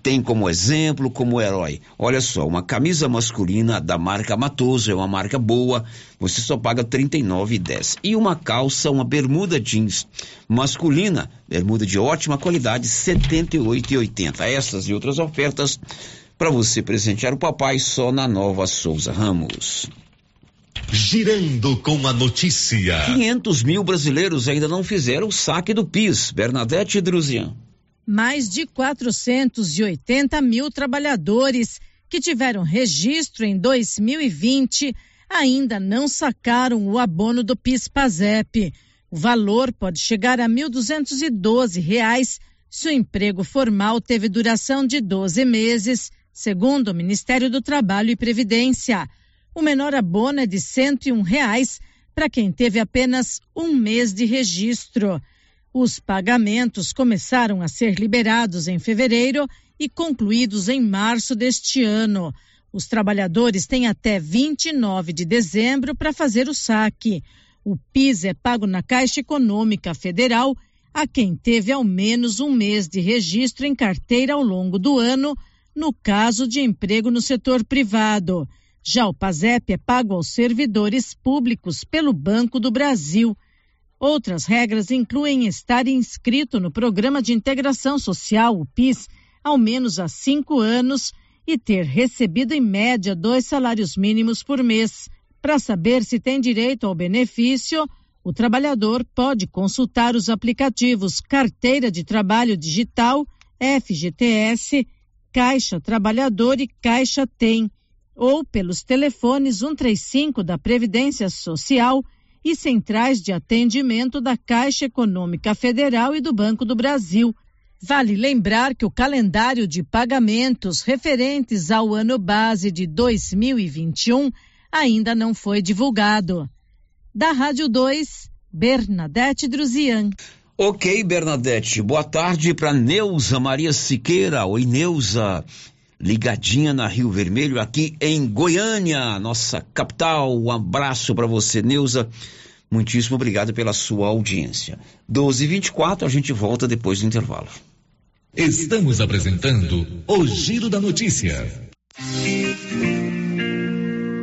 tem como exemplo, como herói. Olha só, uma camisa masculina da marca Matoso, é uma marca boa, você só paga R$ 39,10. E uma calça, uma bermuda jeans masculina, bermuda de ótima qualidade, R$ 78,80. Essas e outras ofertas para você presentear o papai só na Nova Souza Ramos. Girando com a notícia. 500 mil brasileiros ainda não fizeram o saque do PIS. Bernadette Druzian. Mais de 480 mil trabalhadores que tiveram registro em 2020 ainda não sacaram o abono do PIS-PASEP. O valor pode chegar a R$ 1.212 se o emprego formal teve duração de 12 meses, segundo o Ministério do Trabalho e Previdência. O menor abono é de 101 reais para quem teve apenas um mês de registro. Os pagamentos começaram a ser liberados em fevereiro e concluídos em março deste ano. Os trabalhadores têm até 29 de dezembro para fazer o saque. O PIS é pago na Caixa Econômica Federal a quem teve ao menos um mês de registro em carteira ao longo do ano, no caso de emprego no setor privado. Já o PASEP é pago aos servidores públicos pelo Banco do Brasil. Outras regras incluem estar inscrito no Programa de Integração Social, o PIS, ao menos há cinco anos e ter recebido em média dois salários mínimos por mês. Para saber se tem direito ao benefício, O trabalhador pode consultar os aplicativos Carteira de Trabalho Digital, FGTS, Caixa Trabalhador e Caixa Tem, ou pelos telefones 135 da Previdência Social e centrais de atendimento da Caixa Econômica Federal e do Banco do Brasil. Vale lembrar que o calendário de pagamentos referentes ao ano base de 2021 ainda não foi divulgado. Da Rádio 2, Bernadette Druzian. Ok, Bernadette. Boa tarde para Neuza Maria Siqueira. Oi, Neuza. Ligadinha na Rio Vermelho, aqui em Goiânia, nossa capital. Um abraço para você, Neuza. Muitíssimo obrigado pela sua audiência. 12h24, a gente volta depois do intervalo. Estamos apresentando o Giro da Notícia.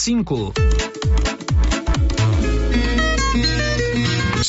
cinco.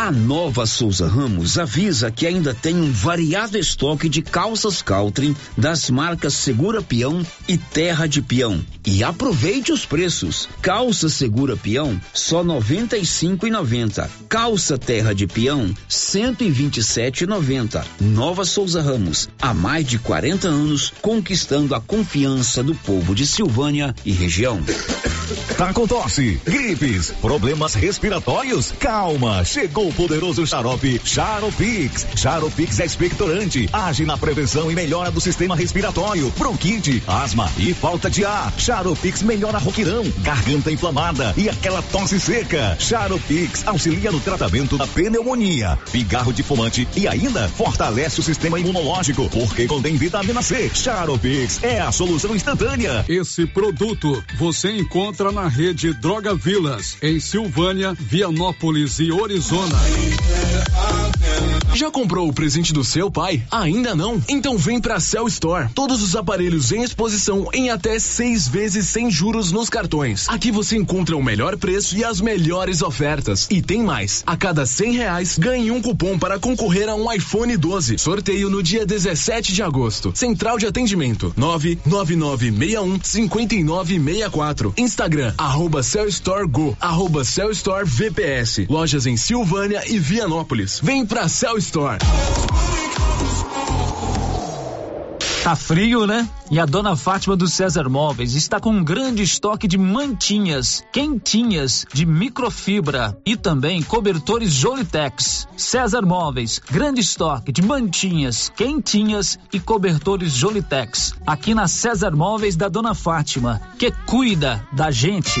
A Nova Souza Ramos avisa que ainda tem um variado estoque de calças Caltrim das marcas Segura Peão e Terra de Peão. E aproveite os preços. Calça Segura Peão só 95,90. Calça Terra de Peão 127,90. Nova Souza Ramos, há mais de 40 anos conquistando a confiança do povo de Silvânia e região. Tá com tosse, gripes, problemas respiratórios? Calma, chegou o poderoso xarope Charopix. Charopix é expectorante, age na prevenção e melhora do sistema respiratório, bronquite, asma e falta de ar. Charopix melhora roquirão, garganta inflamada e aquela tosse seca. Charopix auxilia no tratamento da pneumonia, pigarro de fumante e ainda fortalece o sistema imunológico, porque contém vitamina C. Charopix é a solução instantânea. Esse produto você encontra na rede Droga Vilas, em Silvânia, Vianópolis e Orizona. Já comprou o presente do seu pai? Ainda não? Então vem pra Cell Store. Todos os aparelhos em exposição em até seis vezes sem juros nos cartões. Aqui você encontra o melhor preço e as melhores ofertas. E tem mais. A cada cem reais, ganhe um cupom para concorrer a um iPhone 12. Sorteio no dia 17 de agosto. Central de atendimento: 99961 5964. Instagram, arroba Cell Store Go, arroba Cell Store VPS. Lojas em Silvânia e Vianópolis. Vem pra Cell Store. Tá frio, né? E a dona Fátima do César Móveis está com um grande estoque de mantinhas, quentinhas, de microfibra e também cobertores Jolitex. César Móveis, grande estoque de mantinhas, quentinhas e cobertores Jolitex. Aqui na César Móveis da dona Fátima, que cuida da gente.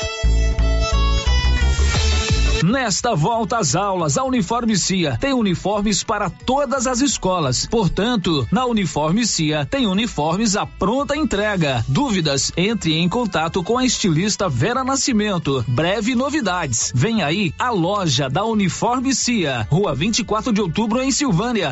Nesta volta às aulas, a Uniforme Cia tem uniformes para todas as escolas. Portanto, na Uniforme Cia tem uniformes à pronta entrega. Dúvidas? Entre em contato com a estilista Vera Nascimento. Breve novidades. Vem aí a loja da Uniforme Cia, Rua 24 de Outubro em Silvânia.